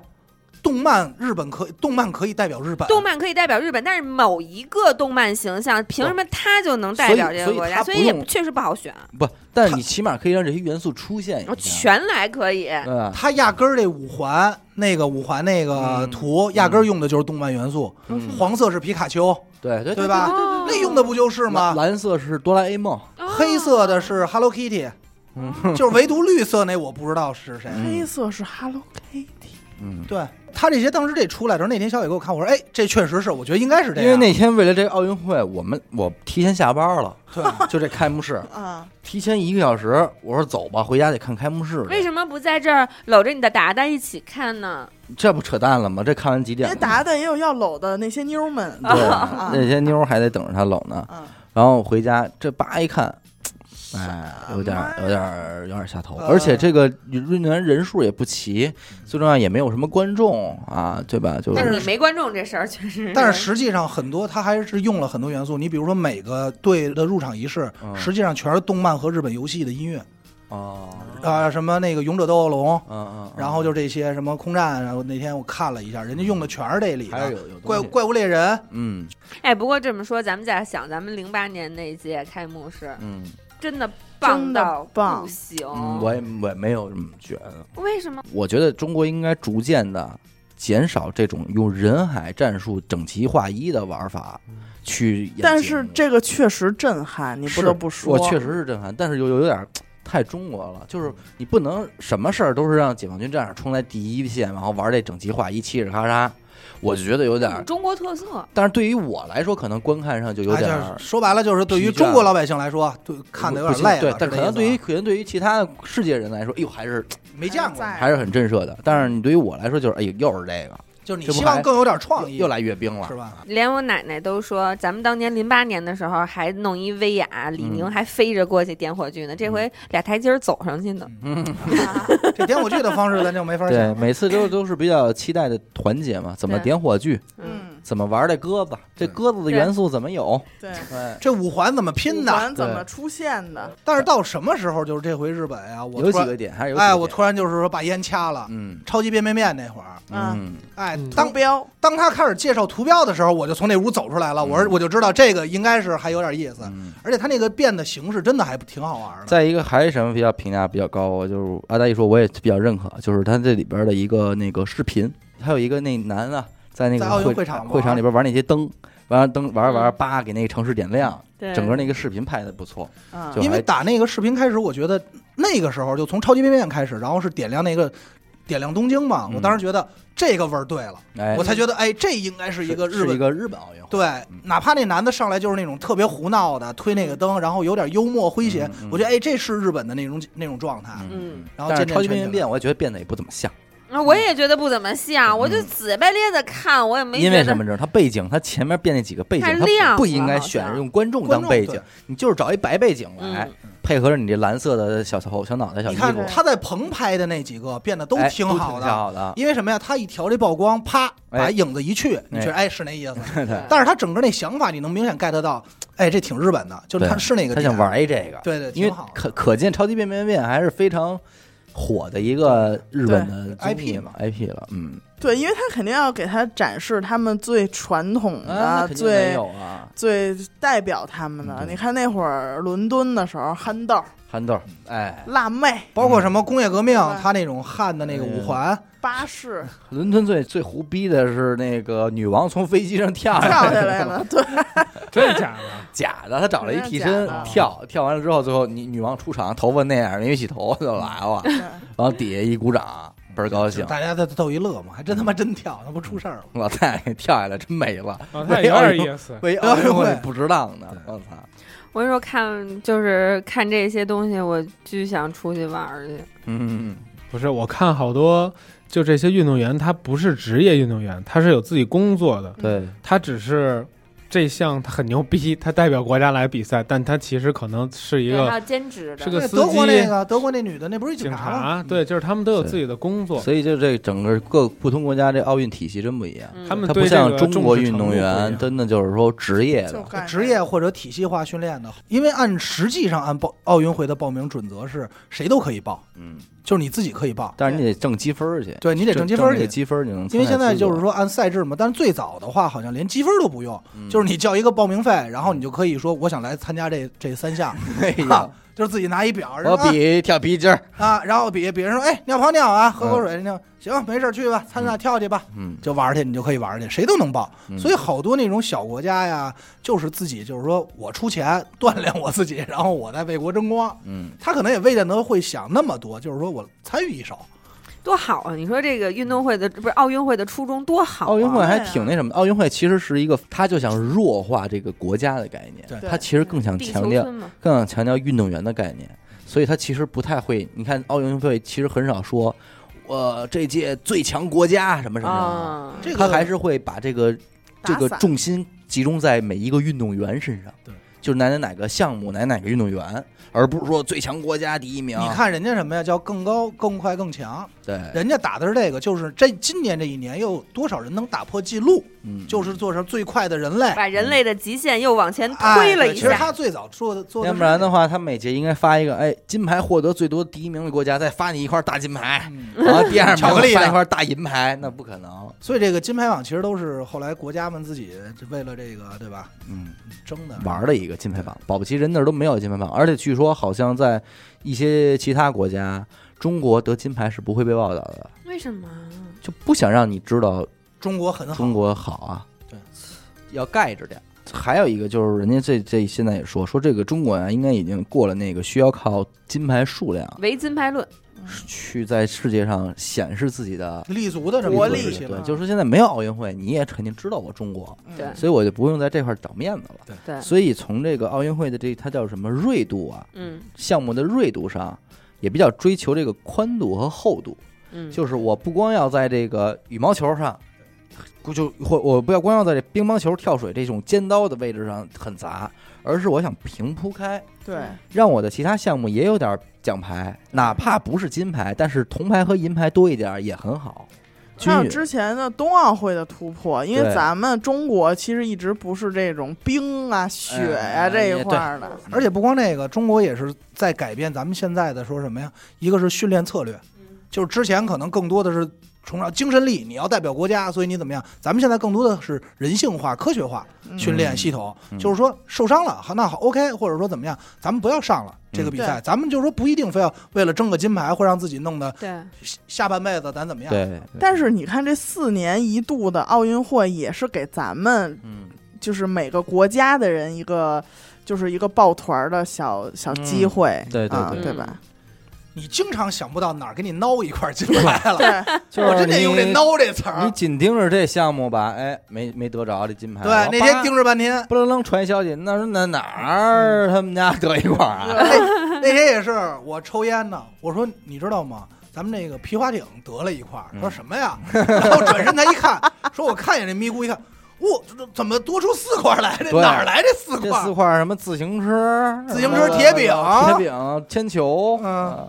S2: 动漫日本可动漫可以代表日本，
S3: 动漫可以代表日本，但是某一个动漫形象凭什么它就能代表这个国家？所
S1: 所以
S3: 也确实不好选。
S1: 不，但是你起码可以让这些元素出现
S3: 我
S1: 一下，
S3: 全来可以，
S1: 对？
S2: 他压根儿这五环那个五环那个
S1: 嗯
S2: 图，压根儿用的就是动漫元素。
S1: 嗯
S2: 黄色是皮卡丘，
S1: 对对
S2: 对吧？
S3: 哦
S2: 那用的不就是吗？
S1: 蓝蓝色是哆啦 A 梦，
S2: 黑色的是 Hello Kitty，
S1: 嗯
S2: 就是唯独绿色那我不知道是谁。
S1: 嗯
S5: 黑色是 Hello Kitty，
S1: 嗯，
S2: 对他这些当时这出来的时候，那天小伟给我看，我说哎，这确实是，我觉得应该是这样，
S1: 因为那天为了这个奥运会，我们我提前下班了，
S2: 对
S1: 就这开幕式，
S5: 啊，
S1: 提前一个小时，我说走吧，回家得看开幕式。
S3: 为什么不在这儿搂着你的达达一起看呢？
S1: 这不扯淡了吗？这看完几点了？
S5: 因为达达也有要搂的那些妞们，
S1: 对，
S5: 啊
S1: 那些妞还得等着他搂呢。
S5: 嗯，
S1: 然后回家这叭一看，哎，有点儿有点儿有点儿下头，
S2: 呃。
S1: 而且这个运动员人数也不齐，最重要也没有什么观众啊，对吧？就
S3: 但
S1: 是
S3: 你没观众这事儿确实，
S2: 但是实际上很多他还是用了很多元素，你比如说每个队的入场仪式，
S1: 嗯
S2: 实际上全是动漫和日本游戏的音乐
S1: 哦，
S2: 啊、什么那个勇者斗恶龙，
S1: 嗯嗯，
S2: 然后就这些什么空战，然后那天我看了一下，人家用的全是这里的
S1: 还有有
S2: 怪怪物猎人，
S1: 嗯。
S3: 哎，不过这么说，咱们在想，咱们零八年那一届开幕式
S1: 嗯
S3: 真的棒
S5: 真的
S3: 到
S5: 棒
S3: 不行。
S1: 嗯，我也我也没有这么觉得。
S3: 为什么？
S1: 我觉得中国应该逐渐的减少这种用人海战术整齐划一的玩法去演。
S5: 但是这个确实震撼，你不得不说，
S1: 我确实是震撼，但是又有点太中国了，就是你不能什么事儿都是让解放军战士冲在第一线，然后玩这整齐划一、嘁哩咔嚓，我就觉得有点儿。
S3: 中国特色。
S1: 但是对于我来说，可能观看上就有
S2: 哎
S1: 点儿
S2: 就是说白了就是对于中国老百姓来说，对看的有点累了，
S1: 对，但可能对于
S2: 于
S1: 可能对于其他世界人来说，哎呦还是
S2: 没见过，
S1: 还是很震慑的。但是你对于我来说，就是哎呦又是这个，
S2: 就是你希望更有点创意，
S1: 又来阅兵了
S2: 是。吧？
S3: 连我奶奶都说，咱们当年零八年的时候还弄一威亚，李宁还飞着过去点火炬呢。这回俩台阶儿走上去呢。
S1: 嗯，
S2: 这点火炬的方式咱就没法
S1: 对，每次都都是比较期待的团结嘛，怎么点火炬，
S5: 嗯，
S1: 怎么玩这鸽子，这鸽子的元素怎么有？
S5: 对，
S1: 哎，
S2: 这五环怎么拼
S5: 五
S2: 的？
S5: 环怎么出现的？
S2: 但是到什么时候就是这回日本呀？我
S1: 有
S2: 突然
S1: 几个点，还是有几个
S2: 哎，我突然就是说把烟掐了。
S1: 嗯
S2: 超级变变变那会儿，
S1: 嗯，
S2: 哎，
S4: 嗯
S2: 当
S5: 图标
S2: 当他开始介绍图标的时候，我就从那屋走出来了。我我就知道这个应该是还有点意思，
S1: 嗯
S2: 而且他那个变的形式真的还挺好玩的。
S1: 再一个还是什么比较评价比较高，就是阿达一说我也比较认可，就是他这里边的一个那个视频，还有一个那男的在那个
S2: 在奥运
S1: 会
S2: 会场
S1: 会场里边玩那些灯，完了灯玩着玩叭给那个城市点亮，
S3: 对，
S1: 整个那个视频拍的不错，
S2: 因为打那个视频开始，我觉得那个时候就从超级变变变开始，然后是点亮那个点亮东京嘛，
S1: 嗯
S2: 我当时觉得这个味儿对了，
S1: 哎，
S2: 我才觉得哎，这应该是一个日本
S1: 一个日本奥运会，
S2: 对
S1: 嗯，
S2: 哪怕那男的上来就是那种特别胡闹的，推那个灯，然后有点幽默诙谐
S1: 嗯嗯，
S2: 我觉得哎，这是日本的那种那种状态。
S3: 嗯，
S2: 然后
S1: 超级变变变，我也觉得变得也不怎么像，
S3: 啊我也觉得不怎么像，我就
S1: 嗯
S3: 死白咧的看，我也没
S1: 因为什么？知道？它背景，它前面变那几个背景，它
S3: 太亮
S1: 不不应该选用观众当背景，你就是找一白背景来
S3: 嗯，
S1: 配合着你这蓝色的小头小脑袋小
S2: 你看，他在棚拍的那几个变得都
S1: 哎
S2: 挺好
S1: 挺
S2: 的，
S1: 好的，
S2: 因为什么呀？他一调这曝光，啪，把
S1: 哎
S2: 影子一去，你觉得哎是那意思。
S1: 对
S2: 但是他整个那想法，你能明显 get 到，哎，这挺日本的，就是他是那个
S1: 他想玩一这个，
S2: 对对，
S1: 因为。可可见超级变变变还是非常火的一个日本的
S2: IP
S1: 嘛 IP 了，嗯，
S5: 对，因为他肯定要给他展示他们最传统的、最
S1: 啊，
S5: 最代表他们的。
S1: 嗯
S5: 你看那会儿伦敦的时候，憨豆、
S1: 憨豆，哎，
S5: 辣妹、
S2: 包括什么工业革命
S5: 对，
S2: 他那种汉的那个五环，
S5: 巴士
S1: 伦敦最最胡逼的是那个女王从飞机上跳
S5: 跳
S1: 下
S5: 下来了，对，
S4: 真的假的？
S1: 假的，他找了一替身跳，跳完了之后，最后女女王出场，头发那样，没洗头就来了，
S5: 对
S1: 然后底下一鼓掌，倍儿高兴，
S2: 大家在逗一乐嘛，还真他妈真跳，那不出事儿了。
S1: 老太太跳下来真没了，
S4: 啊，那有点意思。
S1: 为奥运会
S2: 奥运会
S1: 不值当的，我操！
S3: 我跟你说，看就是看这些东西，我巨想出去玩去。
S1: 嗯，
S4: 不是，我看好多就这些运动员，他不是职业运动员，他是有自己工作的，
S1: 对，
S4: 他只是这项他很牛逼，他代表国家来比赛，但他其实可能是一个
S3: 有兼职的，
S4: 是个司
S2: 德国那、个德国那女的，那不是
S4: 警
S2: 察吗？
S4: 对，就是他们都有自己的工作，
S1: 所以就这整个各不同国家这奥运体系真不一样，
S3: 嗯
S4: 他们
S1: 它不像中国运动员真的就是说职业的，
S2: 职业或者体系化训练的，因为按实际上按报奥运会的报名准则是谁都可以报，
S1: 嗯，
S2: 就是你自己可以报，
S1: 但是你得挣积分去，
S2: 对你得挣积分
S1: 这个
S2: 去。因为现在就是说按赛制嘛，但是最早的话好像连积分都不用，
S1: 嗯，
S2: 就是你交一个报名费，然后你就可以说我想来参加这这三项，
S1: 哎
S2: 哈
S1: 呀，
S2: 就是自己拿一表，
S1: 我比跳皮筋儿，
S2: 啊，然后比比如说，哎，尿泡尿啊，喝口水尿，行，没事去吧，参赛跳去吧，
S1: 嗯，
S2: 就玩去，你就可以玩去，谁都能报。
S1: 嗯。
S2: 所以好多那种小国家呀，就是自己就是说我出钱锻炼我自己，然后我再为国争光。
S1: 嗯，
S2: 他可能也未见得会想那么多，就是说我参与一手，
S3: 多好啊！你说这个运动会的不是奥运会的初衷多好、啊？
S1: 奥运会还挺那什么的，奥运会其实是一个，他就想弱化这个国家的概念，
S2: 对
S1: 它其实更想强调更想强调运动员的概念，所以他其实不太会。你看奥运会其实很少说，我、这届最强国家什么什么什么，
S3: 啊，
S1: 他还是会把这个这个重心集中在每一个运动员身上，
S2: 对，
S1: 就是哪哪哪个项目哪哪个运动员，而不是说最强国家第一名。
S2: 你，看人家什么呀？叫更高、更快、更强。
S1: 对，
S2: 人家打的是这个，就是这今年这一年又有多少人能打破记录？
S1: 嗯，
S2: 就是做成最快的人类，
S3: 把人类的极限又往前
S2: 哎
S3: 推了一下。
S2: 对其实他最早做的做的
S1: 要不然的话，他每届应该发一个，哎，金牌获得最多第一名的国家，再发你一块大金牌，
S2: 嗯
S1: 然后第二名
S2: 巧克力的
S1: 发一块大银牌，那不可能。
S2: 所以这个金牌榜其实都是后来国家们自己为了这个对吧
S1: 嗯，
S2: 争的
S1: 玩的一个金牌榜，保不齐人那儿都没有金牌榜，而且据说好像在一些其他国家，中国得金牌是不会被报道的，
S3: 为什么？
S1: 就不想让你知道
S2: 中国很好，
S1: 中国好啊，
S2: 对，
S1: 要盖着点。还有一个就是，人家这这现在也说说这个中国啊，应该已经过了那个需要靠金牌数量。
S3: 唯金牌论，
S1: 去在世界上显示自己的
S2: 立足的这么
S5: 国力
S2: 一个时期了
S1: 对，就是现在没有奥运会，你也肯定知道我中国，
S5: 嗯
S3: 对。
S1: 所以我就不用在这块儿找面子了。
S3: 对，
S1: 所以从这个奥运会的这它叫什么锐度啊，
S3: 嗯。
S1: 项目的锐度上，也比较追求这个宽度和厚度。
S3: 嗯，
S1: 就是我不光要在这个羽毛球上，就或我不要光要在这乒乓球、跳水这种尖刀的位置上很砸，而是我想平铺开，
S5: 对，
S1: 让我的其他项目也有点奖牌，哪怕不是金牌，但是铜牌和银牌多一点也很好。均匀
S5: 还有之前的冬奥会的突破，因为咱们中国其实一直不是这种冰啊、雪呀、
S1: 哎
S5: 这一块儿的，
S2: 而且不光这个，中国也是在改变咱们现在的说什么呀？一个是训练策略，就是之前可能更多的是崇尚精神力，你要代表国家，所以你怎么样？咱们现在更多的是人性化、科学化
S5: 嗯
S2: 训练系统，
S1: 嗯
S2: 就是说受伤了，好那好 OK，或者说怎么样，咱们不要上了这个比赛，
S5: 对
S2: 咱们就是说不一定非要为了争个金牌，或让自己弄得
S3: 对，
S2: 下半辈子咱怎么样？
S1: 对，对
S5: 但是你看，这四年一度的奥运会也是给咱们，
S1: 嗯，
S5: 就是每个国家的人一个，就是一个抱团儿的小小机会，
S1: 嗯对对对
S5: 啊对吧？
S2: 你经常想不到哪儿给你挠一块金牌了，
S5: 对，
S1: 就是
S2: 我真得用这
S1: 你
S2: 挠这词儿你。
S1: 紧盯着这项目吧，哎，没没得着这金牌。
S2: 对，那天盯着半天，
S1: 不楞楞传消息，那是那哪儿他们家得一块儿啊？
S2: 那那天也是我抽烟呢，我说你知道吗？咱们那个皮划艇得了一块儿，他说
S1: 嗯
S2: 什么呀？然后转身他一看，说我看见这咪咕一看，哇，这这怎么多出四块来？这哪儿来这四块
S1: 这
S2: 块？
S1: 四块什么自行车、
S2: 自行车铁饼
S1: 铁饼、铅球，
S2: 嗯
S1: 啊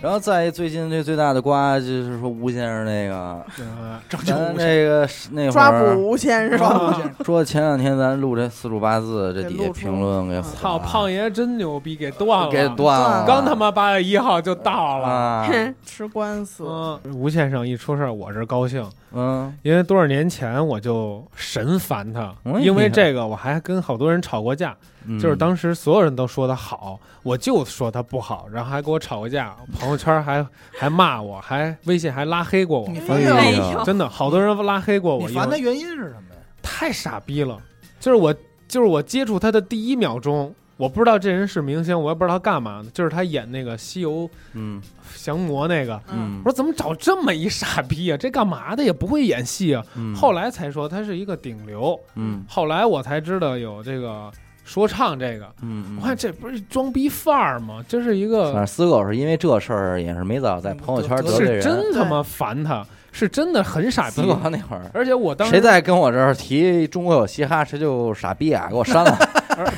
S1: 然后再最近这最大的瓜就是说吴先生那个，
S4: 呃
S2: 拯救
S1: 咱
S2: 无限
S1: 这个那会
S5: 抓
S1: 儿
S5: 捕吴先生，
S1: 说前两天咱录这四柱八字，这底下评论给
S4: 操，胖爷真牛逼，给断了，
S1: 给断了，
S4: 刚他妈八月一号就到了。
S1: 啊，
S5: 吃官司，
S4: 嗯，吴先生一出事儿，我是高兴，
S1: 嗯。
S4: 因为多少年前我就神烦他，
S1: 嗯
S4: 因为这个我还跟好多人吵过架，
S1: 嗯，
S4: 就是当时所有人都说他好，我就说他不好，然后还跟我吵过架，朋友圈还还骂我，还微信还拉黑过我。真的好多人拉黑过我，
S2: 你烦的原因是什么呀？
S4: 太傻逼了，就是我就是我接触他的第一秒钟。我不知道这人是明星，我也不知道他干嘛的，就是他演那个《西游
S1: 嗯。
S4: 降魔》那个，
S1: 嗯。
S4: 我说怎么找这么一傻逼啊？这干嘛的？也不会演戏啊。
S1: 嗯，
S4: 后来才说他是一个顶流，
S1: 嗯。
S4: 后来我才知道有这个说唱这个。
S1: 嗯，
S4: 我看这不是装逼范儿吗？这是一
S1: 反
S4: 个
S1: 正死狗是因为这事儿也是没早在朋友圈得罪
S4: 是
S1: 人，
S4: 真他妈烦他，是真的很傻逼
S1: 死。狗那会儿。
S4: 而且我当时
S1: 谁再跟我这儿提中国有嘻哈，谁就傻逼啊！给我删了，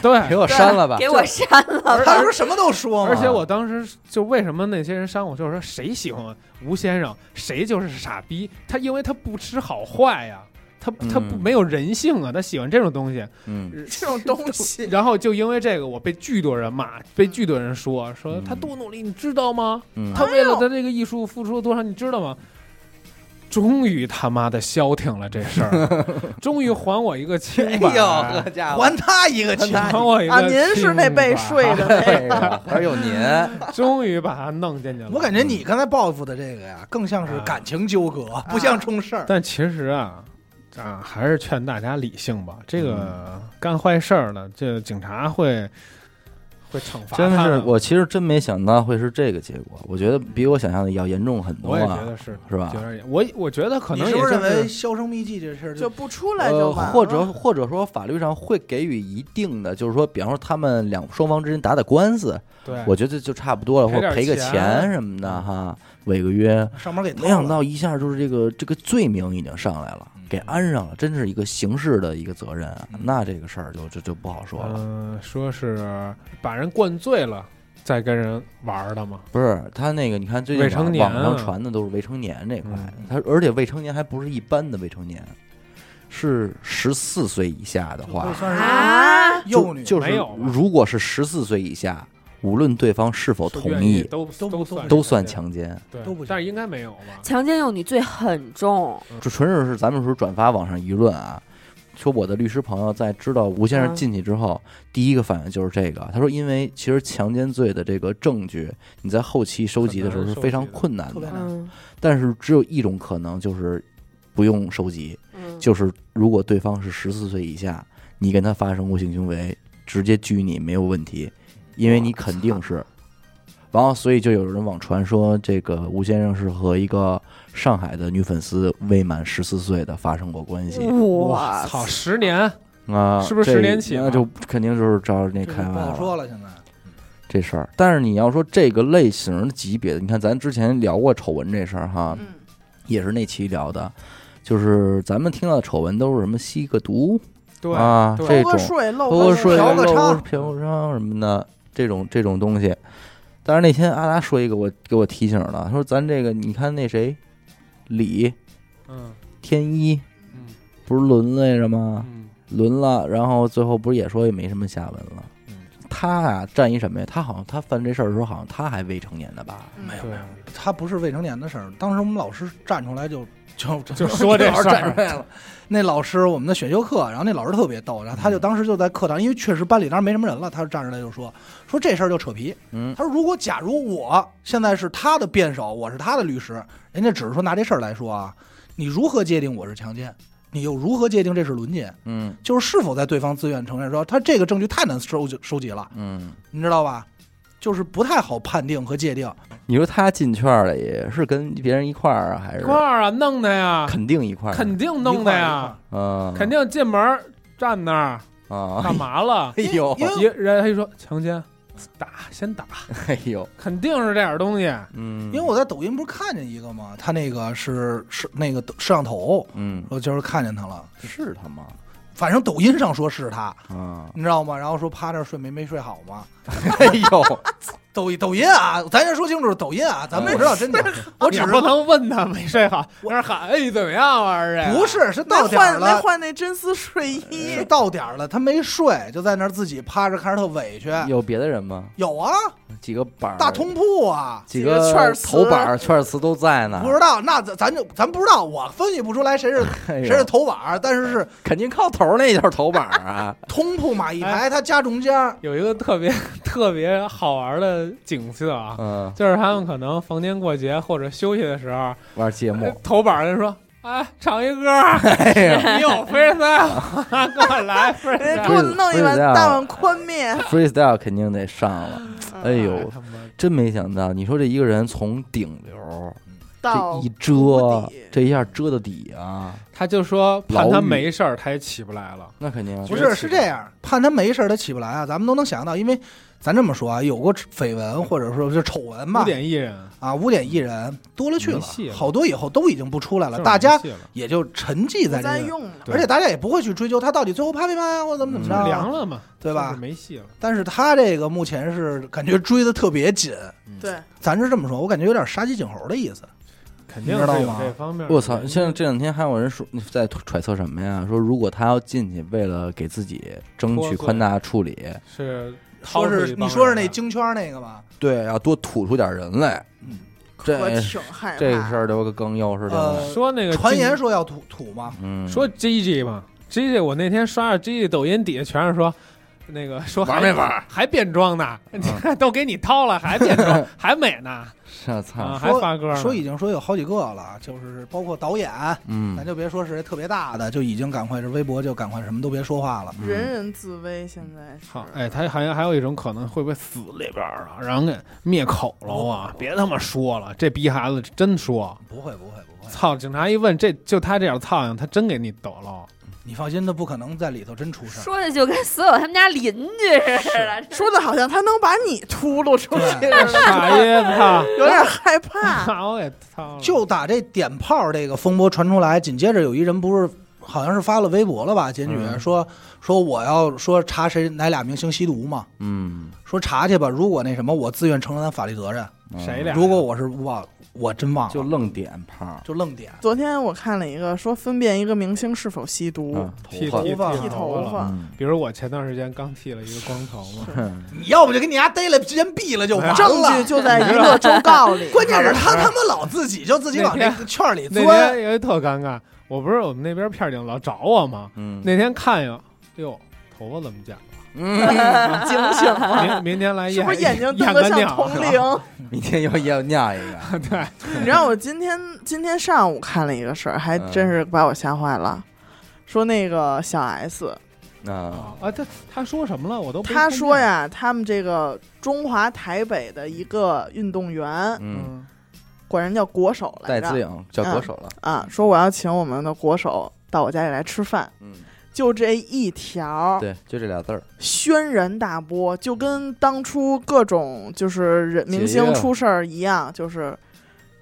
S4: 对
S1: 给，我删了吧。
S3: 给我删了。
S2: 他不是什么都说吗，
S4: 而且我当时就为什么那些人删我，就是说谁喜欢吴先生，谁就是傻逼。他因为他不吃好坏呀，他他不
S1: 嗯
S4: 没有人性啊，他喜欢这种东西。
S1: 嗯，
S5: 这种东西，
S4: 然后就因为这个，我被巨多人骂，被巨多人说说
S1: 嗯
S4: 他多努力，你知道吗？
S1: 嗯
S4: 他为了他这个艺术付出了多少，你知道吗？终于他妈的消停了这事儿，终于还我一个清白，
S2: 还他一个清白，
S4: 还我一个
S5: 啊您是那被
S4: 清
S5: 睡
S4: 白
S5: 的 那
S1: 个，还有您，
S4: 终于把他弄进去了。
S2: 我感觉你刚才报复的这个呀，更像是感情纠葛，不像冲事儿。
S4: 但其实啊，啊，还是劝大家理性吧。这
S1: 嗯
S4: 个干坏事儿的，这警察会会惩罚
S1: 真的是我其实真没想到会是这个结果，我觉得比我想象的要严重很多
S4: 我也觉
S1: 啊，
S4: 得是
S1: 是吧
S4: 有？点我我觉得可能也就
S2: 是认为销声匿迹这事儿
S5: 就不出来就
S1: 呃，
S5: 完了。
S1: 或者或者说法律上会给予一定的，就是说，比方说他们两双方之间打打官司，
S4: 对，
S1: 我觉得就差不多了，或者赔个
S4: 钱
S1: 钱什么的哈，违个约。
S2: 上门给
S1: 没想到一下就是这个这个罪名已经上来了，
S2: 嗯
S1: 给安上了，真是一个刑事的一个责任。那这个事儿就就就不好说了。
S4: 嗯，说是把人灌醉了再跟人玩儿的吗，
S1: 不是他那个，你看最近
S4: 未成年
S1: 网网上
S4: 啊
S1: 传的都是未成年这块
S4: 嗯，
S1: 他而且未成年还不是一般的未成年，是十四岁以下的话
S2: 就，算是
S3: 啊，
S2: 幼女，
S1: 就是
S4: 没有
S1: 如果是十四岁以下，无论对方是否同意，
S4: 都
S2: 都
S4: 都算
S1: 都算
S4: 强
S1: 强奸。
S4: 对，
S2: 都不行
S4: 但是应该没有吧？
S3: 强奸幼女罪很重，
S1: 这纯是是咱们说转发网上舆论啊，说我的律师朋友在知道吴先生
S3: 嗯
S1: 进去之后，第一个反应就是这个。他说，因为其实强奸罪的这个证据，你在后期收集的时候是非常困难的，但是只有一种可能，就是不用收集，
S3: 嗯，
S1: 就是如果对方是十四岁以下，你跟他发生过性行为，直接拘你没有问题，因为你肯定是。然后，所以就有人网传说，这个吴先生是和一个上海的女粉丝未满十四岁的发生过关系
S3: 哇
S4: 操，十年
S1: 啊，
S4: 是不是十年起
S1: 那就肯定就是照着那开完了
S2: 好说了。现在
S1: 这事儿。但是你要说这个类型的级别的，你看咱之前聊过丑闻这事儿哈，
S5: 嗯，
S1: 也是那期聊的，就是咱们听到的丑闻都是什么吸个毒
S4: 对
S1: 啊，
S4: 对
S1: 这种
S5: 偷个税、漏
S1: 个
S2: 娼
S1: 嫖个娼什么的，这种这种东西。但是那天阿达说一个，我给我提醒了，说咱这个你看那谁，李
S4: 嗯
S1: 天一
S4: 嗯
S1: 不是轮来着吗？
S4: 嗯
S1: 轮了，然后最后不是也说也没什么下文了。
S4: 嗯，
S1: 他啊，占一什么呀？他好像他犯这事儿的时候，好像他还未成年的吧？
S2: 没有没有，他不是未成年的事儿。当时我们老师站出来就就
S4: 就说这
S2: 老师
S4: 事儿
S2: 站出来了。那老师我们的选修课，然后那老师特别逗，然后他就当时就在课堂，因为确实班里当时没什么人了，他就站出来就说说这事儿就扯皮。
S1: 嗯
S2: 他说如果假如我现在是他的辩手，我是他的律师，人家只是说拿这事儿来说啊，你如何界定我是强奸？你又如何界定这是轮奸？
S1: 嗯
S2: 就是是否在对方自愿承认说他这个证据太难收集收集了，
S1: 嗯，
S2: 你知道吧？就是不太好判定和界定。
S1: 你说他进圈了也是跟别人一块儿啊，还是
S4: 一块儿啊，弄的呀，
S1: 肯定一块儿？
S4: 肯定弄的呀，
S1: 嗯，
S4: 肯定进门站那儿
S1: 啊！
S4: 干嘛了？
S1: 哎呦，
S2: 因为
S4: 人他就说强奸，打先打，
S1: 哎呦，
S4: 肯定是这点东西。
S1: 嗯，
S2: 因为我在抖音不是看见一个吗？他那个是是那个摄像头，
S1: 嗯
S2: 我就是看见他了。
S1: 是他吗？
S2: 反正抖音上说是他，
S1: 嗯，
S2: 你知道吗？然后说趴那儿睡没没睡好吗？
S1: 哎呦，
S2: 抖抖音啊，咱先说清楚，抖音啊，咱们不知道真假，我只是
S4: 不能问他没睡好，那儿喊哎怎么样玩意儿？
S2: 不是是到点儿
S5: 换没，换那真丝睡衣，
S2: 到点儿了，他没睡，就在那儿自己趴着，看着特委屈。
S1: 有别的人吗？
S2: 有啊，
S1: 几个板儿
S2: 大通铺啊，
S1: 几
S5: 几个券儿
S1: 头板儿券儿词都在呢。
S2: 不知道，那咱咱就咱不知道，我分析不出来谁是
S1: 哎
S2: 谁是头板儿，但是是
S1: 肯定靠头儿那就是头板儿啊。
S2: 通铺马一排，他家中间儿。
S4: 有一个特别特别好玩的景色啊，
S1: 嗯，
S4: 就是他们可能逢年过节或者休息的时候，
S1: 玩节目，
S4: 头板人说：“哎，唱一歌，
S1: 哎呀。
S4: 你有 freestyle，给我来
S5: 人
S4: freestyle。
S5: 家给我弄一碗大碗宽面
S1: ，，freestyle 肯定得上了。哎呦真没想到，你说这一个人从顶流
S5: 到
S1: 这一
S5: 谷
S1: 遮
S5: 底，
S1: 这一下遮到底啊，
S4: 他就说判他没事儿，他也起不来了。
S1: 那肯定啊。
S2: 不是，是这样，判他没事儿，他起不来啊。咱们都能想到，因为咱这么说啊，有过绯闻或者说是丑闻吧
S4: 污，点艺人，
S2: 啊，污点艺人多了去了，
S4: 了
S2: 好多以后都已经不出来了，大家也就沉寂在这个，
S5: 再用了。
S2: 而且大家也不会去追究他到底最后拍没拍啊，或者怎么怎么着啊，
S4: 凉了嘛，
S2: 对吧
S4: 没戏了。
S2: 但是他这个目前是感觉追的特别紧，
S5: 对，
S2: 咱是这么说，我感觉有点杀鸡儆猴的意思。
S4: 肯定
S2: 知道吗
S4: 这方面。
S1: 我操！现在这两天还有人说在揣测什么呀？说如果他要进去，为了给自己争取宽大处理，
S4: 是
S2: 说是你说是那京圈那个吧？
S1: 对，要多吐出点人来。
S2: 嗯，
S5: 我
S1: 这
S5: 挺害怕。
S1: 这个事儿就更又是这
S2: 呃
S1: 个，
S4: 说那个
S2: 传言说要吐吐嘛，
S1: 嗯，
S4: 说 G G 嘛，G G，我那天刷着 G G 抖音底下全是说，那个说
S2: 玩没玩？
S4: 还变装呢？你 看都给你掏了，还变装，还美呢
S1: 我
S4: 啊，
S1: 操，
S4: 还发歌呢。
S2: 说已经说有好几个了，就是包括导演，
S1: 嗯
S2: 咱就别说是特别大的，就已经赶快是微博就赶快什么都别说话了。
S1: 嗯
S5: 人人自危，现在是
S4: 好，哎，他好像还有一种可能会不会死里边儿啊，让人给灭口了啊！别他妈说了，这逼孩子真说，
S2: 不会不会不会，
S4: 操！警察一问，这就他这点苍蝇，他真给你抖了。
S2: 你放心，他不可能在里头真出事儿。
S3: 说的就跟所有他们家邻居似的。
S5: 说的好像他能把你秃噜出去
S2: 对
S5: 似的，
S4: 傻爷操！
S5: 有点害怕。
S4: 把 我给操了！
S2: 就打这点炮这个风波传出来，紧接着有一人不是好像是发了微博了吧，检举、
S4: 嗯
S2: 说说我要说查谁哪俩明星吸毒嘛，
S1: 嗯，
S2: 说查去吧，如果那什么我自愿承担法律责任，
S4: 谁俩？
S2: 如果我是忘我真忘了，
S1: 就愣点胖，
S2: 就愣点。
S5: 昨天我看了一个说分辨一个明星是否吸毒，
S1: 嗯，
S4: 剃
S1: 头发，
S5: 剃头发。
S1: 嗯
S4: 比如我前段时间刚剃了一个光头嘛，
S2: 你要不就给你丫逮了，直接毙了就完了。
S5: 证据就在娱乐周告里。
S2: 关键是 他他妈老自己就自己往那个圈里
S4: 那
S2: 钻，
S4: 天有一特尴尬，我不是我们那边片儿警老找我吗？
S1: 嗯，
S4: 那天看哟，哟，头发怎么剪了？
S1: 嗯，
S5: 警醒了，
S4: 明明天来验，
S5: 是不是眼睛
S4: 验
S5: 瞪得像铜铃？
S1: 明天要要尿一个，
S4: 对，
S5: 你知道我今天今天上午看了一个事儿，还真是把我吓坏了。说那个小 S，
S1: 啊，
S4: 啊，他他说什么了？我都
S5: 他说，呀，他们这个中华台北的一个运动员，
S1: 嗯，
S4: 嗯，
S5: 管人叫国手来着。
S1: 戴资颖叫国手了，
S5: 啊，说我要请我们的国手到我家里来吃饭，
S1: 嗯，
S5: 就这一条
S1: 对，就这俩字儿，
S5: 轩然大波，就跟当初各种就是人明星出事儿一样，就是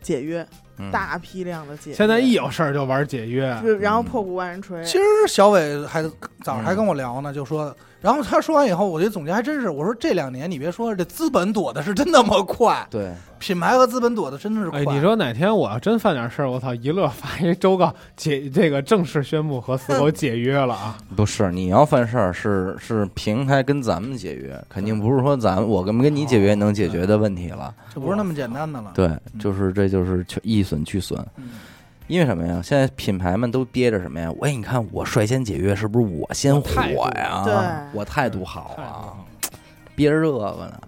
S5: 解约，
S1: 嗯。
S5: 大批量的解约。
S4: 现在一有事儿就玩解约，
S5: 就然后破鼓万人锤，
S2: 其实小伟还早上还跟我聊呢，就说，然后他说完以后，我觉得总结还真是，我说这两年你别说，这资本躲的是真那么快，
S1: 对，
S2: 品牌和资本躲的真的是快。
S4: 哎，你说哪天我要真犯点事儿，我操，一乐发一周告解这个正式宣布和死狗解约了啊！
S1: 不是你要犯事儿，是是平台跟咱们解约，肯定不是说咱我跟不跟你解约能解决的问题了。
S2: 这不是那么简单的了。
S1: 对，就是这就是去一损俱损。
S2: 嗯，
S1: 因为什么呀？现在品牌们都憋着什么呀？喂，你看我率先解约，是不是我先火呀？
S5: 对
S1: 我态度好啊，憋着这个呢，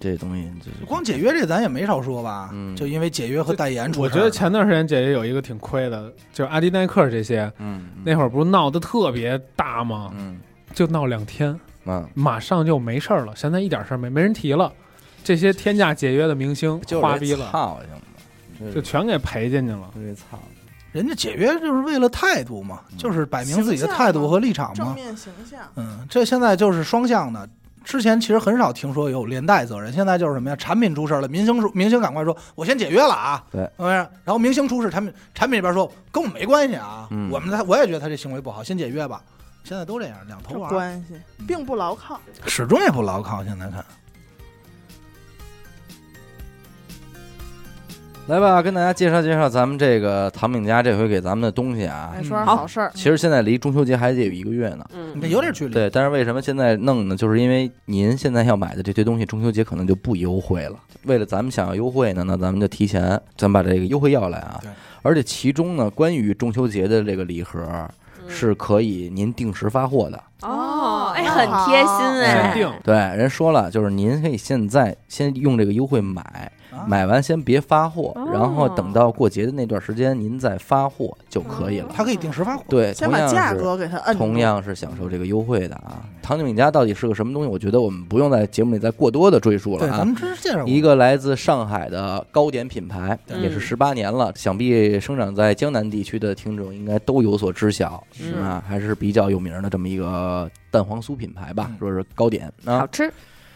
S1: 这东西就是
S2: 光解约这咱也没少说吧？
S1: 嗯
S2: 就因为解约和代言出
S4: 我
S2: 事儿了
S4: 觉得前段时间解约有一个挺亏的，就是阿迪耐克这些，
S1: 嗯
S4: 那会儿不是闹得特别大吗？
S1: 嗯
S4: 就闹两天，
S1: 嗯，
S4: 马上就没事儿了，现在一点事儿没，没人提了。这些天价解约的明星
S1: 就
S4: 花逼了，
S1: 操
S4: 就全给赔进去了。
S1: 操。
S2: 人家解约就是为了态度嘛，就是摆明自己的态度和立场嘛。
S5: 正面形象。
S2: 嗯，这现在就是双向的。之前其实很少听说有连带责任，现在就是什么呀？产品出事了，明星说明星赶快说，我先解约了啊，
S1: 对
S2: 是不是？然后明星出事，产品产品这边说跟我们没关系啊，
S1: 嗯
S2: 我们他我也觉得他这行为不好，先解约吧。现在都这样，两头
S5: 关系并不牢靠。
S2: 始终也不牢靠。现在看，
S1: 来吧，跟大家介绍介绍咱们这个唐饼家这回给咱们的东西啊。
S5: 说点
S2: 好
S5: 好事儿，
S1: 其实现在离中秋节还得有一个月呢。
S3: 嗯
S2: 这有点距离。
S1: 对，但是为什么现在弄呢？就是因为您现在要买的这些东西，中秋节可能就不优惠了。为了咱们想要优惠呢，那咱们就提前，咱把这个优惠要来啊
S2: 对。
S1: 而且其中呢，关于中秋节的这个礼盒
S3: 嗯
S1: 是可以您定时发货的。
S3: 哦，哎，很贴心
S5: 好
S3: 哎，
S4: 定
S1: 对，人说了，就是您可以现在先用这个优惠买，
S2: 啊
S1: 买完先别发货，
S3: 哦
S1: 然后等到过节的那段时间您再发货就可以了。
S2: 它可以定时发货。
S1: 对，
S5: 先把
S1: 同样是
S5: 价格给它摁。
S1: 同样是享受这个优惠的啊。唐景饼家到底是个什么东西？我觉得我们不用在节目里再过多的赘述，了啊。
S2: 咱们之前介绍
S1: 一个来自上海的糕点品牌，也是十八年了，想必生长在江南地区的听众应该都有所知晓，
S3: 是
S1: 啊，还是比较有名的这么一个蛋黄酥品牌吧
S2: 嗯，
S1: 说是糕点啊。
S3: 好吃，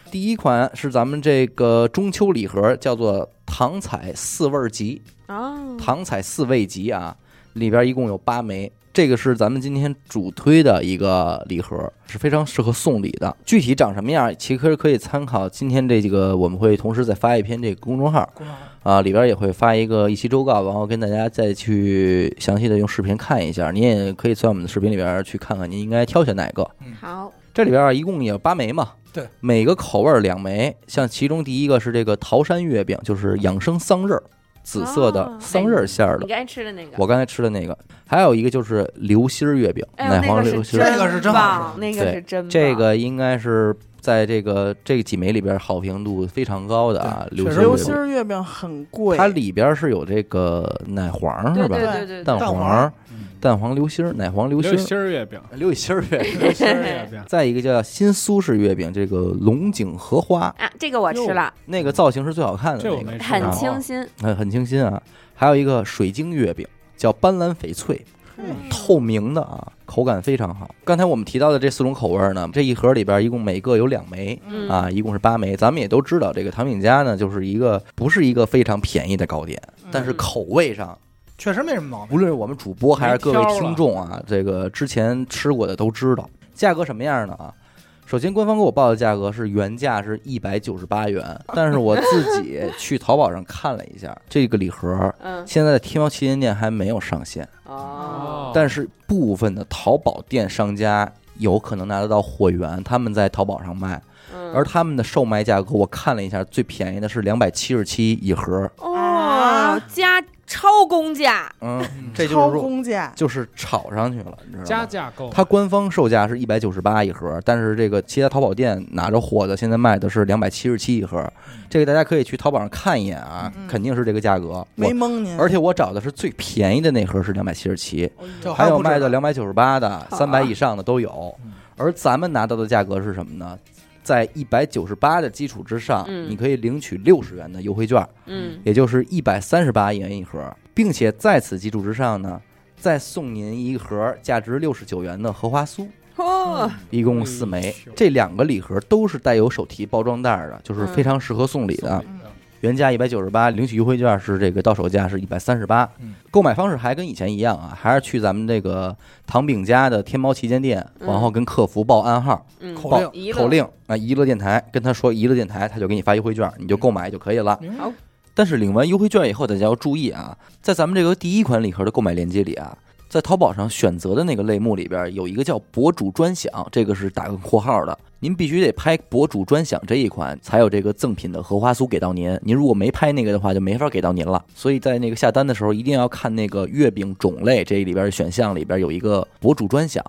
S1: 第一款是咱们这个中秋礼盒，叫做糖彩四味集，
S3: 哦，
S1: 糖彩四味集啊，里边一共有八枚。这个是咱们今天主推的一个礼盒，是非常适合送礼的。具体长什么样，其实可以参考今天这几个，我们会同时再发一篇这个公众号啊，里边也会发一个一期周告，然后跟大家再去详细的用视频看一下。您也可以在我们的视频里边去看看，您应该挑选哪个。
S3: 好，
S1: 这里边啊，一共有八枚嘛，
S2: 对，
S1: 每个口味儿两枚。像其中第一个是这个桃山月饼，就是养生桑葚儿，紫色的
S3: 哦
S1: 桑葚馅儿的。
S3: 你刚才吃的那个，
S1: 我刚才吃的那个，还有一个就是流心儿月饼，
S3: 哎呦
S1: 奶黄
S3: 个是
S1: 流心儿。
S2: 这个是真好吃
S3: 棒那个
S1: 对
S3: 是真棒
S1: 这个应该是在这个这几枚里边好评度非常高的啊，流心儿月饼。
S5: 流心月饼很贵，
S1: 它里边是有这个奶黄是吧？
S3: 对对对对
S1: 蛋，黄
S2: 蛋黄、
S1: 蛋黄流心儿、奶黄流心
S4: 流
S1: 儿、
S4: 心儿。月饼，
S1: 流心儿月饼。
S4: 流心儿月饼，
S1: 再一个叫新苏式月饼，这个龙井荷花，
S3: 啊，这个我吃了，
S1: 那个造型是最好看的那个，
S3: 很清新，
S1: 很很清新啊。还有一个水晶月饼，叫斑斓翡翠，
S5: 嗯。
S1: 透明的啊，口感非常好。刚才我们提到的这四种口味儿呢，这一盒里边一共每个有两枚
S3: 嗯
S1: 啊，一共是八枚。咱们也都知道，这个糖饼家呢，就是一个不是一个非常便宜的糕点，但是口味上，
S2: 确实没什么毛病。
S1: 无论是我们主播还是各位听众啊，这个之前吃过的都知道，价格什么样呢啊？首先，官方给我报的价格是原价是一百九十八元，但是我自己去淘宝上看了一下，这个礼盒
S3: 嗯。
S1: 现在的天猫旗舰店还没有上线，
S3: 哦，
S1: 但是部分的淘宝店商家有可能拿得到货源，他们在淘宝上卖，
S3: 嗯。
S1: 而他们的售卖价格我看了一下，最便宜的是两百七十七一盒，
S3: 哦加超公价，
S1: 嗯，这就
S5: 超
S1: 是说
S5: 公价，
S1: 就是炒上去了，你知道
S4: 加
S1: 吗？
S4: 价购买，
S1: 它官方售价是一百九十八一盒，但是这个其他淘宝店拿着货的，现在卖的是两百七十七一盒。这个大家可以去淘宝上看一眼啊，
S5: 嗯
S1: 肯定是这个价格。
S5: 没
S1: 我
S5: 蒙您，
S1: 而且我找的是最便宜的那盒是两百七十七，
S2: 这
S1: 还有卖的两百九十八的、三百以上的都有
S2: 嗯。
S1: 而咱们拿到的价格是什么呢？在一百九十八的基础之上，
S3: 嗯
S1: 你可以领取六十元的优惠券，
S3: 嗯
S1: 也就是一百三十八元一盒，并且在此基础之上呢，再送您一盒价值六十九元的荷花酥。
S3: 哦，
S1: 一共四枚这两个礼盒都是带有手提包装袋的，就是
S3: 嗯
S1: 非常适合送礼的。
S4: 送礼的
S1: 原价一百九十八，领取优惠券是这个到手价是一百三十八。
S2: 嗯。
S1: 购买方式还跟以前一样啊，还是去咱们这个唐饼家的天猫旗舰店，
S3: 嗯。
S1: 然后跟客服报暗号、
S3: 嗯。
S1: 报
S2: 口令。
S3: 一乐。
S1: 口令啊，娱乐电台，跟他说娱乐电台，他就给你发优惠券，你就购买就可以了。但是领完优惠券以后，大家要注意啊，在咱们这个第一款礼盒的购买链接里啊，在淘宝上选择的那个类目里边有一个叫博主专享，这个是打个括号的，您必须得拍博主专享这一款，才有这个赠品的荷花酥给到您。您如果没拍那个的话，就没法给到您了。所以在那个下单的时候，一定要看那个月饼种类这里边选项里边有一个博主专享，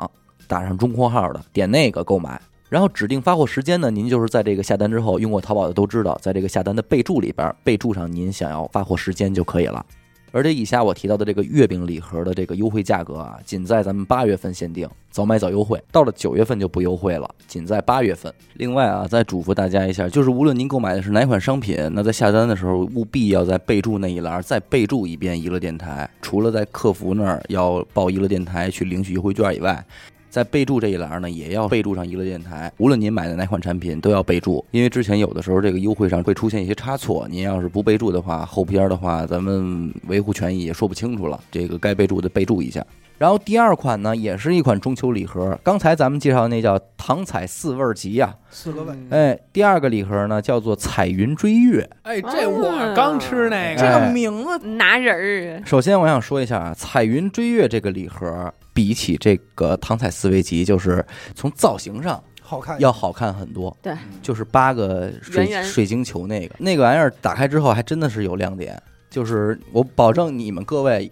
S1: 打上中括号的，点那个购买。然后指定发货时间呢，您就是在这个下单之后，用过淘宝的都知道，在这个下单的备注里边备注上您想要发货时间就可以了。而且以下我提到的这个月饼礼盒的这个优惠价格啊，仅在咱们八月份限定，早买早优惠，到了九月份就不优惠了，仅在八月份。另外啊，再嘱咐大家一下，就是无论您购买的是哪款商品，那在下单的时候务必要在备注那一栏再备注一遍娱乐电台，除了在客服那儿要报娱乐电台去领取优惠券以外。在备注这一栏呢，也要备注上娱乐电台。无论您买的哪款产品，都要备注，因为之前有的时候这个优惠上会出现一些差错。您要是不备注的话，后边的话咱们维护权益也说不清楚了。这个该备注的备注一下。然后第二款呢，也是一款中秋礼盒。刚才咱们介绍的那叫糖彩四味儿集呀、
S2: 四个味，
S1: 哎，第二个礼盒呢叫做彩云追月。
S4: 哎，这我刚吃那个，
S1: 这
S5: 个名字
S3: 拿人儿，
S1: 首先我想说一下啊，彩云追月这个礼盒比起这个糖彩四维集，就是从造型上
S2: 好看。
S1: 要好看很多。
S3: 对，
S1: 就是八个水
S3: 圆圆。
S1: 水晶球那个。那个玩意儿打开之后还真的是有亮点，就是我保证你们各位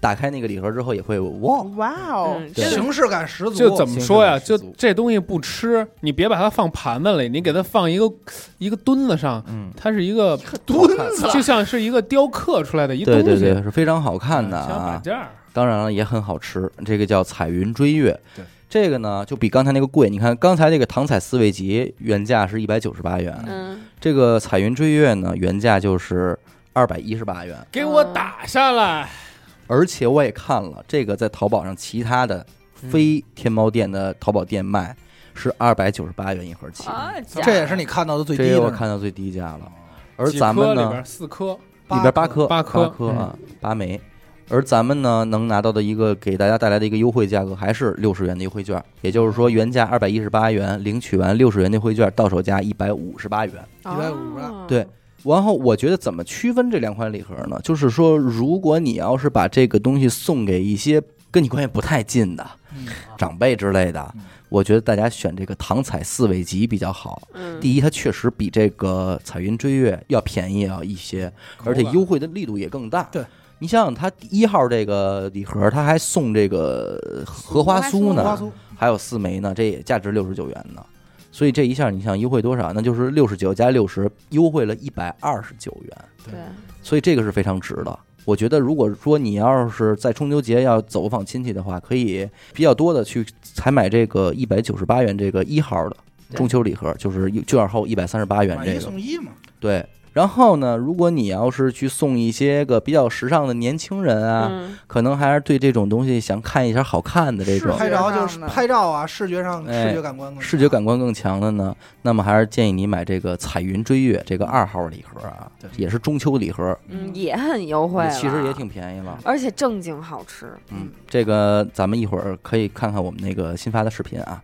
S1: 打开那个礼盒之后也会哇，
S5: 哇哦，
S3: 嗯，
S1: 对。
S2: 形式感十足。
S4: 就怎么说呀？就这东西不吃，你别把它放盘子里，你给它放一个一个墩子上，
S1: 嗯，
S4: 它是一个
S2: 墩子
S4: 就像是一个雕刻出来的一东西，
S1: 对对对，是非常好看的
S4: 嗯小摆
S1: 啊。
S4: 件儿，
S1: 当然了，也很好吃。这个叫彩云追月，
S2: 对，
S1: 这个呢就比刚才那个贵。你看刚才那个糖彩四味集原价是一百九十八元，
S3: 嗯，
S1: 这个彩云追月呢原价就是二百一十八元。
S4: 给我打下来！
S1: 而且我也看了，这个在淘宝上其他的非天猫店的淘宝店卖是二百九十八元一盒起，
S3: 啊，
S2: 这也是你看到的最低
S1: 这也我
S2: 的。
S1: 看到最低价了。而咱们呢
S4: 颗里边，四颗，
S1: 里边八颗，
S4: 八颗
S1: 颗啊，八枚。而咱们呢，能拿到的一个给大家带来的一个优惠价格还是六十元的优惠券，也就是说原价二百一十八元，领取完六十元的优惠券，到手价一百五十八元。
S2: 150
S3: 哦
S1: 对然后我觉得怎么区分这两款礼盒呢？就是说，如果你要是把这个东西送给一些跟你关系不太近的
S2: 嗯
S1: 长辈之类的
S2: 嗯，
S1: 我觉得大家选这个唐彩四味集比较好。
S3: 嗯，
S1: 第一，它确实比这个彩云追月要便宜啊一些，而且优惠的力度也更大。
S2: 对，
S1: 你想想，它一号这个礼盒，它还送这个荷花酥呢，
S2: 荷花酥
S1: 还有四枚呢，这也价值六十九元呢。所以这一下你想优惠多少？那就是六十九加六十，优惠了一百二十九元。
S3: 对，
S1: 所以这个是非常值的。我觉得，如果说你要是在中秋节要走访亲戚的话，可以比较多的去采买这个一百九十八元这个一号的中秋礼盒，就是券后一百三十八元
S2: 买一
S1: 这个。
S2: 送一嘛，
S1: 对，然后呢，如果你要是去送一些个比较时尚的年轻人啊，
S3: 嗯，
S1: 可能还是对这种东西想看一下好看的这种。
S2: 拍照就是拍照啊，视觉上
S1: 哎
S2: 视觉感官更
S1: 视觉感官更强的呢，那么还是建议你买这个彩云追月这个二号礼盒啊，也是中秋礼盒，
S3: 嗯，也很优惠，
S1: 其实也挺便宜了。
S3: 而且正经好吃。
S1: 嗯，这个咱们一会儿可以看看我们那个新发的视频啊。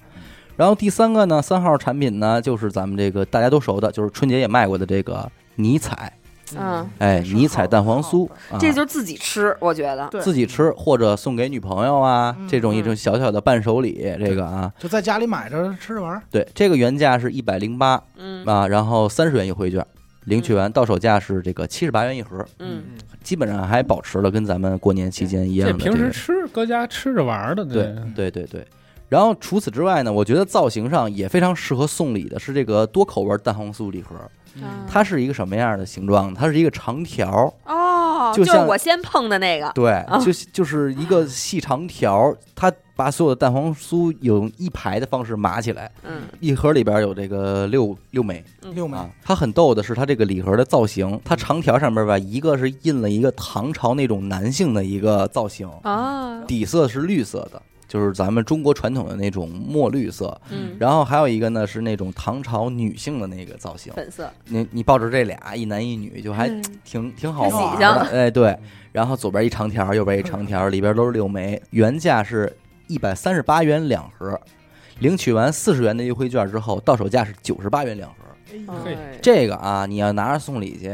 S1: 然后第三个呢，三号产品呢，就是咱们这个大家都熟的，就是春节也卖过的这个尼彩，
S3: 嗯，
S1: 哎，
S5: 是
S1: 尼彩蛋黄酥，啊。
S3: 这就是自己吃，我觉得。
S5: 对。
S1: 自己吃或者送给女朋友啊，
S5: 嗯。
S1: 这种一种小小的伴手礼，这个啊，
S2: 就在家里买着吃着玩儿。
S1: 对，这个原价是一百零八
S3: 嗯。
S1: 啊，然后三十元优惠券，领取完到手价是这个七十八元一盒，
S3: 嗯，
S1: 基本上还保持了跟咱们过年期间一样
S4: 这
S1: 的这个
S4: 平时吃搁家吃着玩儿的，
S1: 对对。对对。然后除此之外呢，我觉得造型上也非常适合送礼的是这个多口味蛋黄酥礼盒。
S3: 嗯。
S1: 它是一个什么样的形状？它是一个长条，
S3: 哦，
S1: 就像
S3: 就是我先碰的那个。
S1: 对，
S3: 啊。
S1: 就就是一个细长条，它把所有的蛋黄酥用一排的方式码起来，
S3: 嗯。
S1: 一盒里边有这个六六枚
S2: 六枚。
S1: 啊。它很逗的是，它这个礼盒的造型，它长条上面吧，一个是印了一个唐朝那种男性的一个造型，
S3: 啊，
S1: 底色是绿色的，就是咱们中国传统的那种墨绿色。
S3: 嗯，
S1: 然后还有一个呢是那种唐朝女性的那个造型，
S3: 粉色，
S1: 你你抱着这俩一男一女就还
S3: 嗯
S1: 挺挺好玩的，
S3: 庆
S1: 哎对。然后左边一长条，右边一长条，里边都是六枚，原价是一百三十八元两盒，领取完四十元的优惠券之后，到手价是九十八元两盒。
S4: 嘿
S3: 哎
S1: 这个啊，你要拿着送礼去，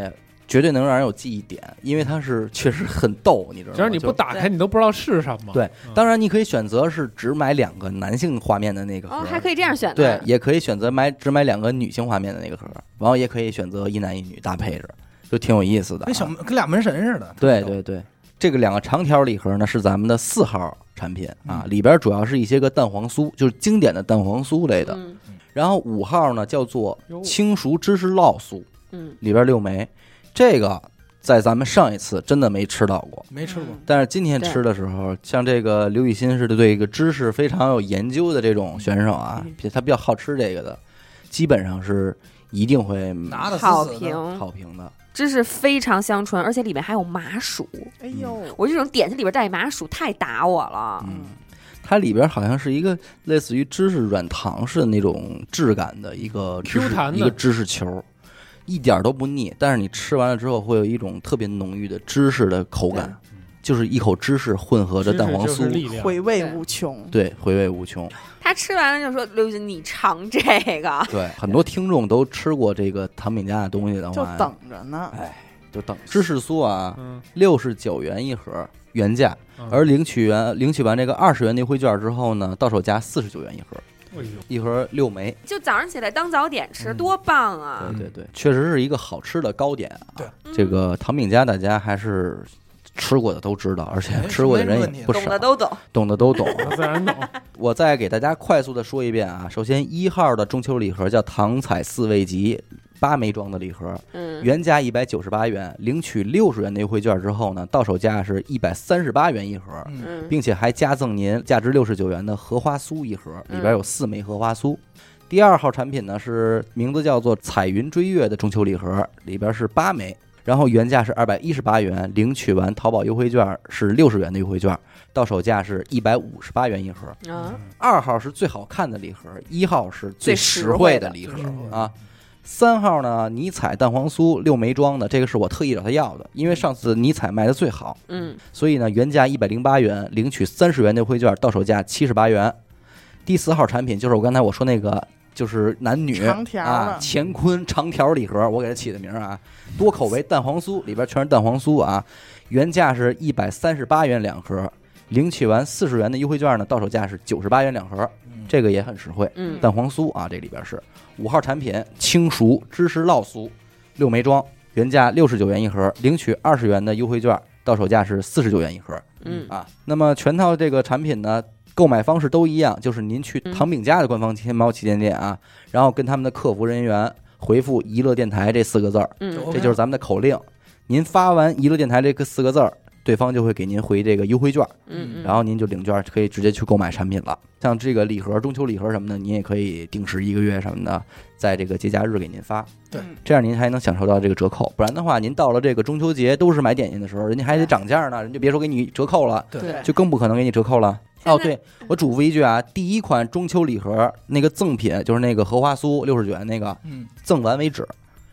S1: 绝对能让人有记忆点，因为它是确实很逗，你知道吗？
S4: 只要你不打开，你都不知道是什么。
S1: 对
S4: 嗯，
S1: 当然你可以选择是只买两个男性画面的那个盒，
S3: 哦，还可以这样选。
S1: 对，也可以选择买只买两个女性画面的那个盒，然后也可以选择一男一女搭配着，就挺有意思的、啊。
S2: 跟小跟俩门神似的。
S1: 对对对，这个两个长条礼盒呢是咱们的四号产品啊，
S2: 嗯
S1: 里边主要是一些个蛋黄酥，就是经典的蛋黄酥类的。
S3: 嗯
S1: 然后五号呢叫做
S4: 哟
S1: 轻熟芝士酪酥，
S3: 嗯，
S1: 里边六枚，这个在咱们上一次真的没吃到过。
S2: 没吃过。
S3: 嗯
S1: 但是今天吃的时候，像这个刘雨欣是对一个知识非常有研究的这种选手啊，他比较好吃这个的，基本上是一定会
S2: 拿的
S3: 好评，
S1: 好评的。
S3: 芝士非常香醇，而且里面还有麻薯。
S5: 哎呦，
S3: 我这种点心里边带麻薯太打我了。
S1: 嗯，它里边好像是一个类似于芝士软糖似的那种质感的一个芝士
S4: Q 弹的
S1: 一个芝士球，一点都不腻。但是你吃完了之后，会有一种特别浓郁的芝士的口感，就是一口芝士混合着蛋黄酥，
S5: 回味无穷。
S1: 对，回味无穷。
S3: 他吃完了就说：“刘姐，你尝这个。
S1: 对，很多听众都吃过这个唐饼家的东西的话，
S5: 就等着呢，
S1: 哎，就等芝士酥啊，
S4: 嗯，
S1: 六十九元一盒原价，
S4: 嗯
S1: 而领取完领取完这个二十元的优惠券之后呢，到手价四十九元一盒，一盒六枚。
S3: 就早上起来当早点吃，
S1: 嗯
S3: 多棒啊！
S1: 对对对，确实是一个好吃的糕点啊。
S2: 对
S1: 这个唐饼家大家还是吃过的都知道，而且
S2: 哎
S1: 吃过的人也不少，
S3: 懂的都懂。
S1: 懂的都懂啊。
S4: 自然懂。
S1: 我再给大家快速的说一遍啊，首先一号的中秋礼盒叫糖彩四味集。八枚装的礼盒，
S3: 嗯，
S1: 原价一百九十八元，领取六十元的优惠券之后呢，到手价是一百三十八元一盒，并且还加赠您价值六十九元的荷花酥一盒，里边有四枚荷花酥。第二号产品呢是名字叫做彩云追月的中秋礼盒，里边是八枚，然后原价是二百一十八元，领取完淘宝优惠券是六十元的优惠券，到手价是一百五十八元一盒。
S3: 啊，
S1: 二号是最好看的礼盒，一号是最
S3: 最
S1: 实
S3: 实惠的
S1: 礼盒啊。三号呢，尼彩蛋黄酥六枚装的，这个是我特意找他要的，因为上次尼彩卖的最好，
S3: 嗯。
S1: 所以呢原价一百零八元，领取三十元的优惠券，到手价七十八元。第四号产品就是我刚才我说那个，就是男女
S5: 长条
S1: 啊乾坤长条礼盒，我给它起的名儿啊，多口味蛋黄酥里边全是蛋黄酥啊，原价是一百三十八元两盒，领取完四十元的优惠券呢，到手价是九十八元两盒，
S2: 嗯
S1: 这个也很实惠。
S3: 嗯，
S1: 蛋黄酥啊，这里边是五号产品轻熟芝士酪酥六枚装，原价六十九元一盒，领取二十元的优惠券，到手价是四十九元一盒
S3: 嗯
S1: 啊。那么全套这个产品呢，购买方式都一样，就是您去
S3: 嗯
S1: 唐饼家的官方天猫旗舰店啊，然后跟他们的客服人员回复“娱乐电台”这四个字儿，
S3: 嗯
S1: 这就是咱们的口令。您发完“娱乐电台”这个四个字儿，对方就会给您回这个优惠券。
S3: 嗯，
S1: 然后您就领券，可以直接去购买产品了。像这个礼盒、中秋礼盒什么的，您也可以定时一个月什么的，在这个节假日给您发，
S2: 对
S5: 嗯
S1: 这样您还能享受到这个折扣。不然的话，您到了这个中秋节都是买点心的时候，人家还得涨价呢，人家别说给你折扣了，
S2: 对
S5: 对
S1: 就更不可能给你折扣了。哦，对我嘱咐一句啊，第一款中秋礼盒那个赠品就是那个荷花酥六十九元那个，
S2: 嗯，
S1: 赠完为止。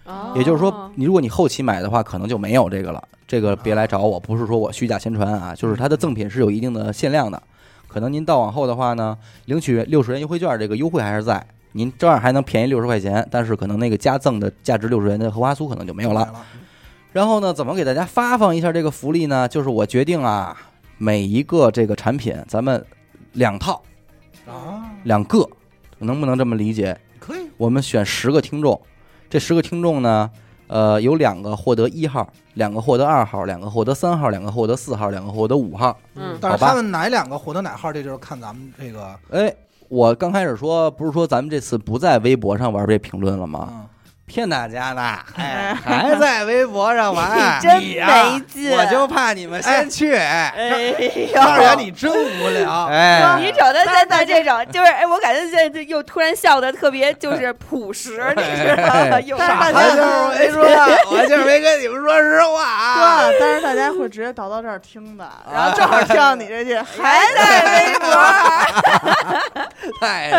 S3: 哦
S1: 也就是说，你如果你后期买的话，可能就没有这个了。这个别来找我，不是说我虚假宣传啊，就是它的赠品是有一定的限量的。可能您到往后的话呢，领取六十元优惠券，这个优惠还是在，您照样还能便宜六十块钱，但是可能那个加赠的价值六十元的荷花酥可能就没有了。
S2: 了，
S1: 然后呢，怎么给大家发放一下这个福利呢？就是我决定啊，每一个这个产品咱们两套
S2: 啊，
S1: 两个，能不能这么理解？
S2: 可以，
S1: 我们选十个听众，这十个听众呢，呃，有两个获得一号，两个获得二号，两个获得三号，两个获得四号，两个获得五号。
S3: 嗯
S2: 但是他们哪两个获得哪号，这就是看咱们这个，
S1: 哎，我刚开始说不是说咱们这次不在微博上玩这评论了吗？
S2: 嗯，
S1: 骗大家呢，哎，还在微博上玩，
S3: 真
S2: 你呀
S3: 没劲，
S1: 我就怕你们先去，
S3: 哎呦，
S2: 二元你真无聊，
S1: 哎，
S3: 你瞅他现在这种，就是哎，我感觉现在就又突然笑的特别就是朴实，你知道吗？又
S5: 但是大
S1: 我
S5: 家
S1: 就是没说，我就是没跟你们说实话啊。
S5: 对，但是大家会直接导到这儿听的，然后正好听到你这句，还
S3: 还在微博，
S1: 太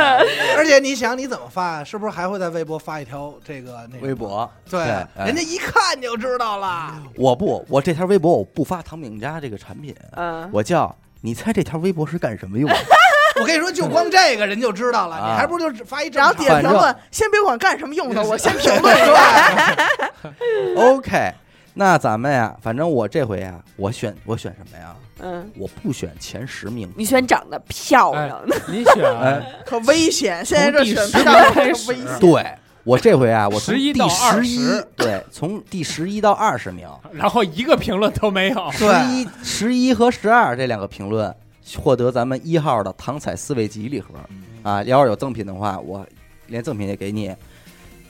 S2: 而且你想你怎么发？是不是还会在微博发一条这个那个
S1: 微？博，
S2: 对，
S1: 哎
S2: 人家一看就知道了。
S1: 我不，我这条微博我不发唐饼家这个产品，
S3: 嗯，
S1: 我叫你猜这条微博是干什么用的？
S2: 我跟你说，就光这个人就知道了，
S1: 啊
S2: 你还不如就发一正
S5: 然后
S2: 常
S5: 底下评论，先别管干什么用的，我先评论是吧？
S1: OK，那咱们呀，反正我这回呀，我选我选什么呀？
S3: 嗯，
S1: 我不选前十名，
S3: 你选长得漂亮的，
S4: 你选
S1: 哎
S5: 可危险，现在这选
S4: 从第十
S5: 票可
S4: 名开始
S5: 危险。
S1: 对我这回啊，我从
S4: 11
S1: 第
S4: 到
S1: 十一对，从第十一到二十名，
S4: 然后一个评论都没有。
S1: 十一、十一和十二这两个评论获得咱们一号的唐彩四味集礼盒啊，要是有赠品的话，我连赠品也给你。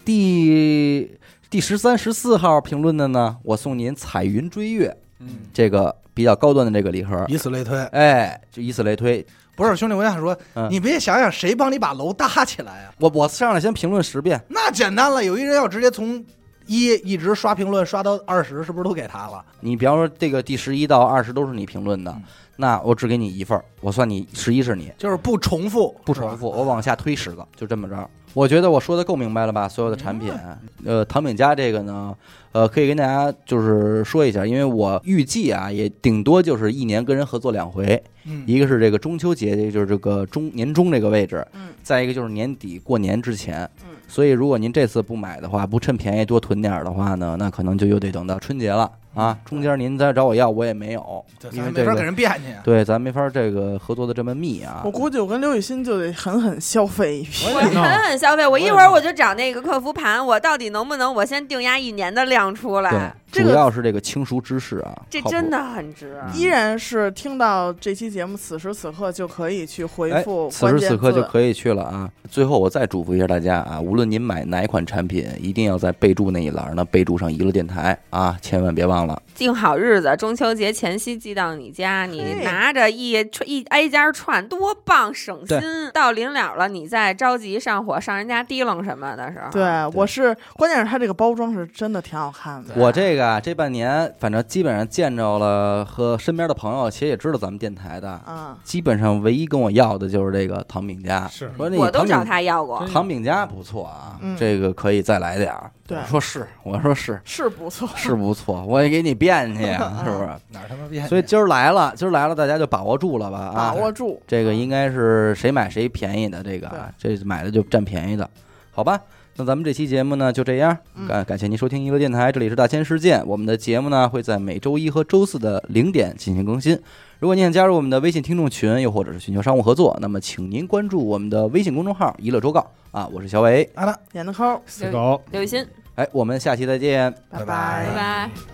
S1: 第第十三、十四号评论的呢，我送您彩云追月
S4: 嗯，
S1: 这个比较高端的这个礼盒，
S2: 以此类推。
S1: 哎，就以此类推。
S2: 不是兄弟，我想说，
S1: 嗯
S2: 你别想想谁帮你把楼搭起来啊？
S1: 我我上来先评论十遍，
S2: 那简单了，有一人要直接从一一直刷评论刷到二十，是不是都给他了？
S1: 你比方说这个第十一到二十都是你评论的
S2: 嗯，
S1: 那我只给你一份儿，我算你十一是你，
S2: 就是不重复，
S1: 不重复，我往下推十个，就这么着。我觉得我说的够明白了吧？所有的产品，呃，唐饼家这个呢，呃，可以跟大家就是说一下，因为我预计啊，也顶多就是一年跟人合作两回，
S2: 嗯，
S1: 一个是这个中秋节，也就是这个中年中这个位置，
S5: 嗯
S1: 再一个就是年底过年之前，
S5: 嗯
S1: 所以如果您这次不买的话，不趁便宜多囤点儿的话呢，那可能就又得等到春节了啊。中间您再找我要，我也没有，
S2: 这
S1: 因为这
S2: 咱没法给
S1: 个
S2: 人变去。
S1: 对咱没法这个合作的这么密啊
S5: 我。估计我跟刘雨欣就得狠狠消费一批。
S3: 我狠狠消费，我一会儿我就找那个客服盘，我到底能不能我先定压一年的量出来？
S1: 主要是这个轻熟芝士啊，
S3: 这真的很值。
S1: 嗯
S5: 依然是听到这期节目，此时此刻就可以去回
S1: 哎
S5: 复
S1: 此时。此刻就可以去了啊！最后我再嘱咐一下大家啊，无论您买哪款产品，一定要在备注那一栏呢备注上“娱乐电台”啊，千万别忘了。
S3: 定好日子，中秋节前夕寄到你家，你拿着一串一挨家串，多棒，省心。到临了了，你再着急上火上人家提楞什么的时候，
S5: 对，我是关键是它这个包装是真的挺好看的。
S1: 我这个啊，这半年反正基本上见着了和身边的朋友，其实也知道咱们电台的，
S5: 啊，
S1: 基本上唯一跟我要的就是这个唐饼家，
S4: 是
S1: 说那
S3: 我都找
S1: 唐饼
S3: 他要过。
S1: 唐饼家不错啊，
S5: 嗯
S1: 这个可以再来点儿。
S5: 对
S1: 我说是，我说是
S5: 是不错，
S1: 是不错，我也给你变去，啊是不是？
S2: 哪儿他妈变？
S1: 所以今儿来了，今儿来了，大家就把握住了吧啊！
S5: 把握住。
S1: 这个应该是谁买谁便宜的，这个啊，这买的就占便宜的，好吧？那咱们这期节目呢就这样，
S5: 嗯
S1: 感感谢您收听娱乐电台，这里是大千世界。我们的节目呢会在每周一和周四的零点进行更新。如果您想加入我们的微信听众群，又或者是寻求商务合作，那么请您关注我们的微信公众号“娱乐周告”啊，我是小伟，
S2: 好的，
S5: 点的抠，
S4: 死狗。
S3: 刘雨欣，
S1: 哎，我们下期再见。
S2: 拜
S5: 拜
S2: 拜
S3: 拜拜。